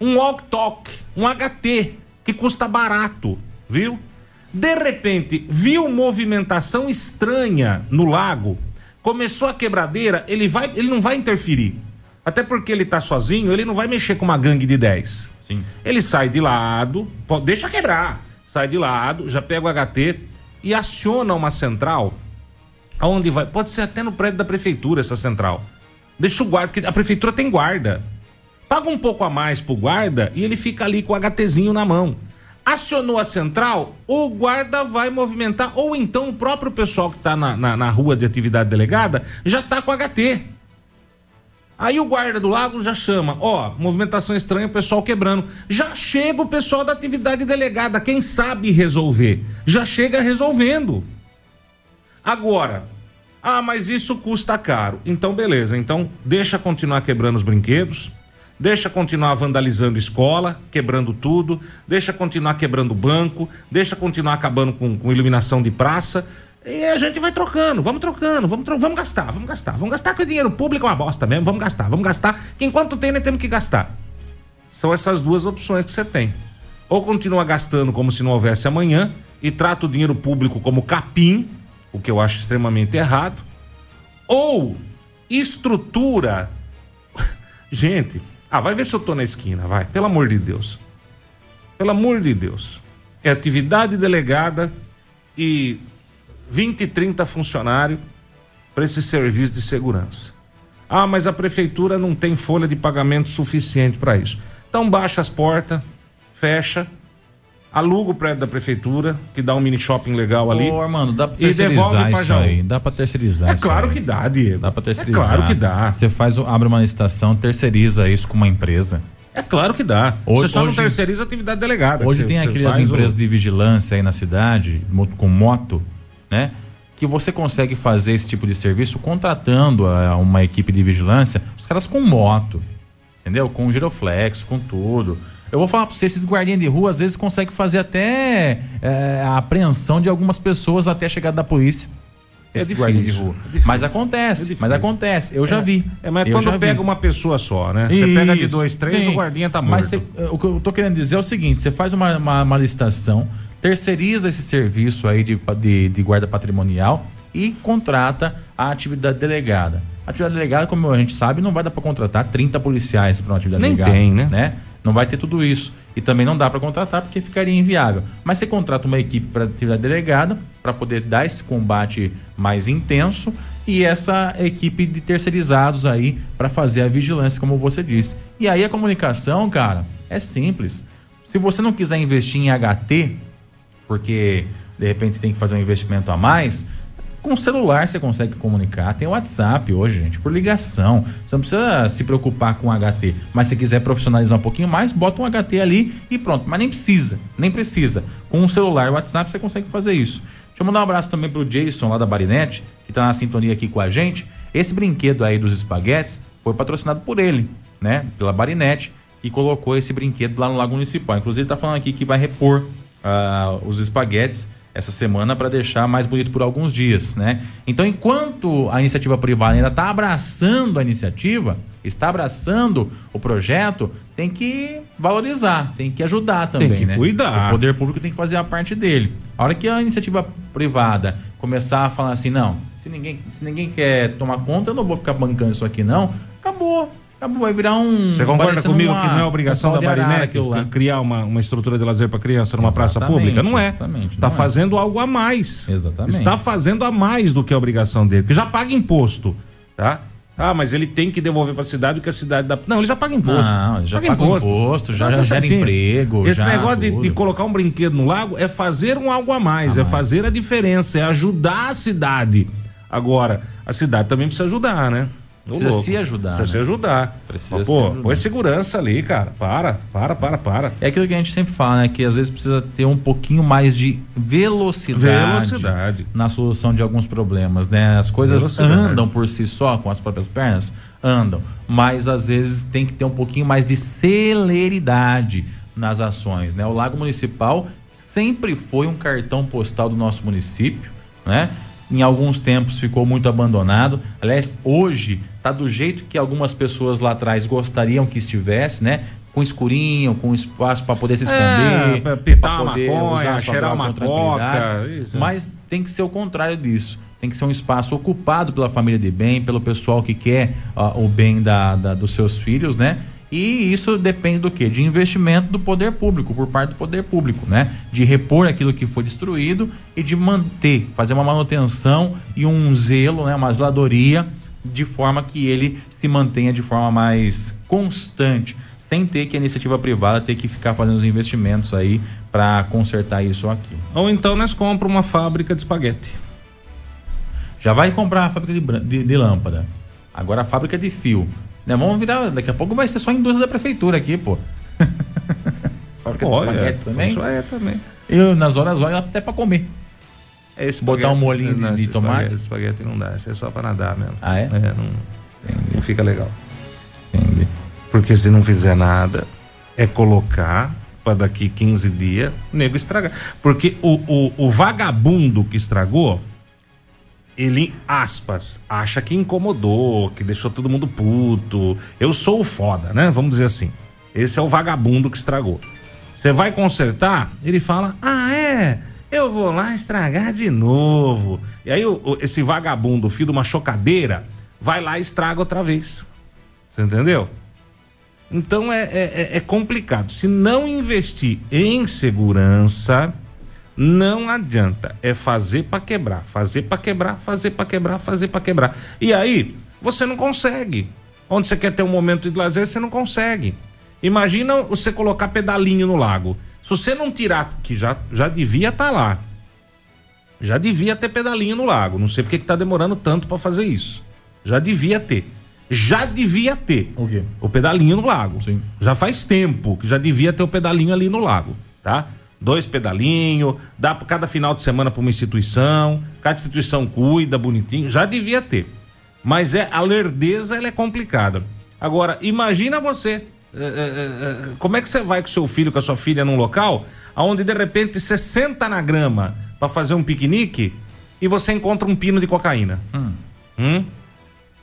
S2: um walk-talk, um HT, que custa barato, viu? De repente, viu movimentação estranha no lago, começou a quebradeira, ele, vai, ele não vai interferir. Até porque ele tá sozinho, ele não vai mexer com uma gangue de 10.
S3: Sim.
S2: Ele sai de lado, po- deixa quebrar, sai de lado, já pega o HT e aciona uma central. Aonde vai? Pode ser até no prédio da prefeitura essa central. Deixa o guarda, porque a prefeitura tem guarda. Paga um pouco a mais pro guarda e ele fica ali com o HTzinho na mão. Acionou a central, o guarda vai movimentar, ou então o próprio pessoal que tá na, na, na rua de atividade delegada já tá com HT. Aí o guarda do lago já chama, ó, movimentação estranha, o pessoal quebrando. Já chega o pessoal da atividade delegada, quem sabe resolver. Já chega resolvendo. Agora, ah, mas isso custa caro. Então, beleza. Então, deixa continuar quebrando os brinquedos, deixa continuar vandalizando escola, quebrando tudo, deixa continuar quebrando banco, deixa continuar acabando com, com iluminação de praça. E a gente vai trocando, vamos trocando, vamos, tro vamos gastar, vamos gastar. Vamos gastar que o dinheiro público é uma bosta mesmo, vamos gastar, vamos gastar. Que enquanto tem, nós temos que gastar. São essas duas opções que você tem. Ou continua gastando como se não houvesse amanhã e trata o dinheiro público como capim, o que eu acho extremamente errado. Ou estrutura. Gente, ah, vai ver se eu tô na esquina, vai. Pelo amor de Deus. Pelo amor de Deus. É atividade delegada e 20, 30 funcionários para esse serviço de segurança. Ah, mas a prefeitura não tem folha de pagamento suficiente para isso. Então baixa as portas, fecha, aluga o prédio da prefeitura, que dá um mini shopping legal ali.
S3: Ô, Armando, dá pra terceirizar isso
S2: Jaú.
S3: aí. Dá pra terceirizar
S2: É
S3: isso
S2: claro
S3: aí.
S2: que dá, Diego.
S3: Dá pra
S2: É
S3: terceirizar.
S2: claro que dá.
S3: Você faz, abre uma licitação, terceiriza isso com uma empresa.
S2: É claro que dá.
S3: Hoje-
S2: você só não
S3: hoje-
S2: terceiriza a atividade delegada.
S3: Hoje tem
S2: você- você
S3: aquelas empresas de vigilância aí na cidade, com moto, né? Que você consegue fazer esse tipo de serviço contratando a- uma equipe de vigilância, os caras com moto, entendeu? Com giroflex, com tudo. Eu vou falar pra você, esses guardinhas de rua às vezes conseguem fazer até é, a apreensão de algumas pessoas até a chegada da polícia.
S2: É
S3: Esses guardinhas de rua.
S2: é.
S3: Mas acontece,
S2: É
S3: mas acontece. Eu já
S2: É.
S3: vi.
S2: É, mas
S3: Eu
S2: quando
S3: já vi.
S2: pega uma pessoa só, né? Você pega de dois, três,
S3: sim.
S2: o guardinha tá morto.
S3: Mas cê- o que eu tô querendo dizer é o seguinte: você faz uma, uma, uma licitação, terceiriza esse serviço aí de, de, de guarda patrimonial e contrata a atividade delegada. A atividade delegada, como a gente sabe, não vai dar para contratar 30 policiais para uma atividade
S2: Nem
S3: delegada.
S2: tem, né?
S3: Não vai ter tudo isso. E também não dá para contratar porque ficaria inviável. Mas você contrata uma equipe para atividade delegada para poder dar esse combate mais intenso e essa equipe de terceirizados aí para fazer a vigilância, como você disse. E aí a comunicação, cara, é simples. Se você não quiser investir em HT, porque de repente tem que fazer um investimento a mais, com o celular você consegue comunicar. Tem o WhatsApp hoje, gente, por ligação. Você não precisa se preocupar com HT. Mas se quiser profissionalizar um pouquinho mais, bota um HT ali e pronto. Mas nem precisa, nem precisa. Com o celular e o WhatsApp você consegue fazer isso. Deixa eu mandar um abraço também pro Jason lá da Barinete, que tá na sintonia aqui com a gente. Esse brinquedo aí dos espaguetes foi patrocinado por ele, né? Pela Barinete, que colocou esse brinquedo lá no Lago Municipal. Inclusive ele tá falando aqui que vai repor ah, os espaguetes essa semana para deixar mais bonito por alguns dias, né? Então, enquanto a iniciativa privada ainda está abraçando a iniciativa, está abraçando o projeto, tem que valorizar, tem que ajudar também,
S2: que
S3: né?
S2: cuidar.
S3: O poder público tem que fazer a parte dele. A hora que a iniciativa privada começar a falar assim, não, se ninguém, se ninguém quer tomar conta, eu não vou ficar bancando isso aqui não, acabou. Acabou, vai virar um.
S2: Você concorda comigo
S3: uma-
S2: que não é obrigação da
S3: lá.
S2: criar uma, uma estrutura de lazer para criança numa praça
S3: Exatamente,
S2: pública? Não é. Está
S3: é.
S2: fazendo algo a mais.
S3: Exatamente.
S2: Está fazendo a mais do que a obrigação dele. Porque já paga imposto, tá? Ah, mas ele tem que devolver para a cidade o que a cidade dá. Não, ele já paga imposto.
S3: Não, ele já paga imposto, já-
S2: tá
S3: já gera
S2: certinho.
S3: emprego,
S2: Esse
S3: já
S2: negócio de, de colocar um brinquedo no lago é fazer um algo a mais, é fazer a diferença, é ajudar a cidade. Agora, a cidade também precisa ajudar, né?
S3: Precisa
S2: louco.
S3: se ajudar,
S2: Precisa
S3: né?
S2: se ajudar.
S3: Precisa
S2: Mas,
S3: se
S2: pô,
S3: ajudar.
S2: põe segurança ali, cara. Para, para, para, para.
S3: É aquilo que a gente sempre fala, né? Que às vezes precisa ter um pouquinho mais de velocidade,
S2: Velocidade.
S3: na solução de alguns problemas, né? As coisas
S2: Velocidade.
S3: andam por si só com as próprias pernas, andam, mas às vezes tem que ter um pouquinho mais de celeridade nas ações, né? O Lago Municipal sempre foi um cartão postal do nosso município, né? Em alguns tempos ficou muito abandonado. Aliás, hoje tá do jeito que algumas pessoas lá atrás gostariam que estivesse, né? Com escurinho, com espaço para poder se esconder,
S2: É, pitar
S3: pra
S2: uma
S3: poder
S2: maconha,
S3: usar
S2: cheirar uma coca, isso, é.
S3: Mas tem que ser o contrário disso. Tem que ser um espaço ocupado pela família de bem, pelo pessoal que quer ah, o bem da, da- dos seus filhos, né? E isso depende do quê? De investimento do poder público, por parte do poder público, né? De repor aquilo que foi destruído e de manter, fazer uma manutenção e um zelo, né? Uma zeladoria de forma que ele se mantenha de forma mais constante, sem ter que a iniciativa privada ter que ficar fazendo os investimentos aí para consertar isso ou aquilo.
S2: Ou então nós compramos uma fábrica de espaguete.
S3: Já vai comprar a fábrica de, de- de lâmpada. Agora a fábrica de fio. Né? Vamos virar. Daqui a pouco vai ser só a indústria da prefeitura aqui, pô. fábrica de
S2: Olha,
S3: espaguete também.
S2: É, também.
S3: Eu, nas horas olha até pra comer.
S2: É esse
S3: Botar um molinho de-
S2: não,
S3: de tomate?
S2: Espaguete, esse espaguete não dá, esse é só pra nadar mesmo.
S3: Ah, é?
S2: não, não fica legal.
S3: Entendi.
S2: Porque se não fizer nada, é colocar pra daqui 15 dias, o nego estragar. Porque o, o, o vagabundo que estragou, ele, aspas, acha que incomodou, que deixou todo mundo puto. Eu sou o foda, né? Vamos dizer assim. Esse é o vagabundo que estragou. Você vai consertar, ele fala: Ah, é? Eu vou lá estragar de novo. E aí, esse vagabundo, filho de uma chocadeira, vai lá e estraga outra vez. Você entendeu? Então é, é, é- é complicado. Se não investir em segurança, não adianta. É fazer pra quebrar, fazer pra quebrar, fazer pra quebrar, fazer pra quebrar. E aí, você não consegue. Onde você quer ter um momento de lazer, você não consegue. Imagina você colocar pedalinho no lago. Se você não tirar, que já, já devia estar lá. Já devia ter pedalinho no lago. Não sei porque que tá demorando tanto pra fazer isso. Já devia ter. Já devia ter.
S3: O quê?
S2: O pedalinho no lago.
S3: Sim.
S2: Já faz tempo que já devia ter o pedalinho ali no lago, tá? Dois pedalinhos, dá pra cada final de semana para uma instituição, cada instituição cuida bonitinho, já devia ter. Mas é a lerdeza ela é complicada. Agora, imagina você, é, é, é, como é que você vai com seu filho, com a sua filha num local onde de repente você senta na grama para fazer um piquenique e você encontra um pino de cocaína? Hum?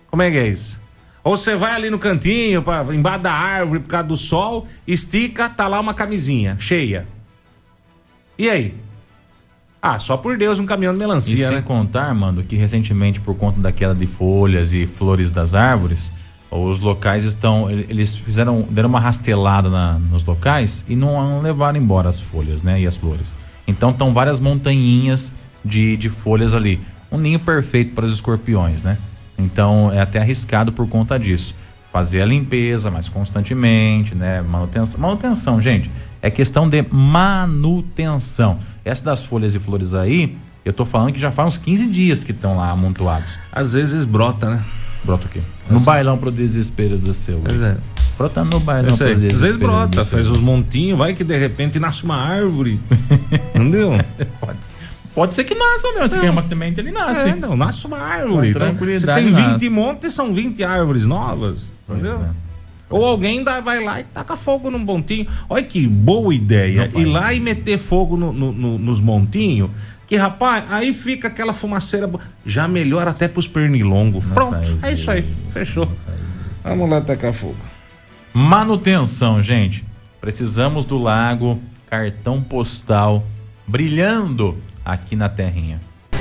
S2: Como é que é isso? Ou você vai ali no cantinho, pra, embaixo da árvore, por causa do sol, estica, tá lá uma camisinha cheia. E aí? Ah, só por Deus, um caminhão de
S3: E
S2: melancia,
S3: sem
S2: né?
S3: contar, mano, que recentemente, por conta da queda de folhas e flores das árvores, Os locais estão. ele- Eles fizeram. deram uma rastelada na- nos locais e não levaram embora as folhas, né? E as flores. Então estão várias montanhinhas de, de folhas ali. Um ninho perfeito para os escorpiões, né? Então é até arriscado por conta disso. Fazer a limpeza mais constantemente, né? Manutenção. Manutenção, gente, é questão de manutenção. Essa das folhas e flores aí, eu tô falando que já faz uns 15 dias que estão lá amontoados.
S2: Às vezes brota, né?
S3: Brota o quê? No bailão pro desespero do seu.
S2: Pois é.
S3: Brota no bailão pro
S2: Às
S3: desespero
S2: vezes brota, faz os montinhos, vai que de repente nasce uma árvore. Entendeu?
S3: Pode, pode ser que nasça mesmo. Se
S2: É.
S3: quer uma semente, ele nasce.
S2: É, não, nasce uma árvore.
S3: Com
S2: Então,
S3: tranquilidade
S2: você tem 20
S3: nasce.
S2: montes, são 20 árvores novas.
S3: Pois
S2: entendeu?
S3: é.
S2: Ou alguém dá, vai lá e taca fogo num montinho. Olha que boa ideia. Ir lá e meter fogo no- no- no- nos montinhos. Que, rapaz, aí fica aquela fumaceira. Já melhora até pros pernilongos. Pronto, é isso aí.
S3: isso,
S2: Fechou. Vamos lá tacar fogo.
S3: Manutenção, gente. Precisamos do lago, cartão postal brilhando aqui na terrinha.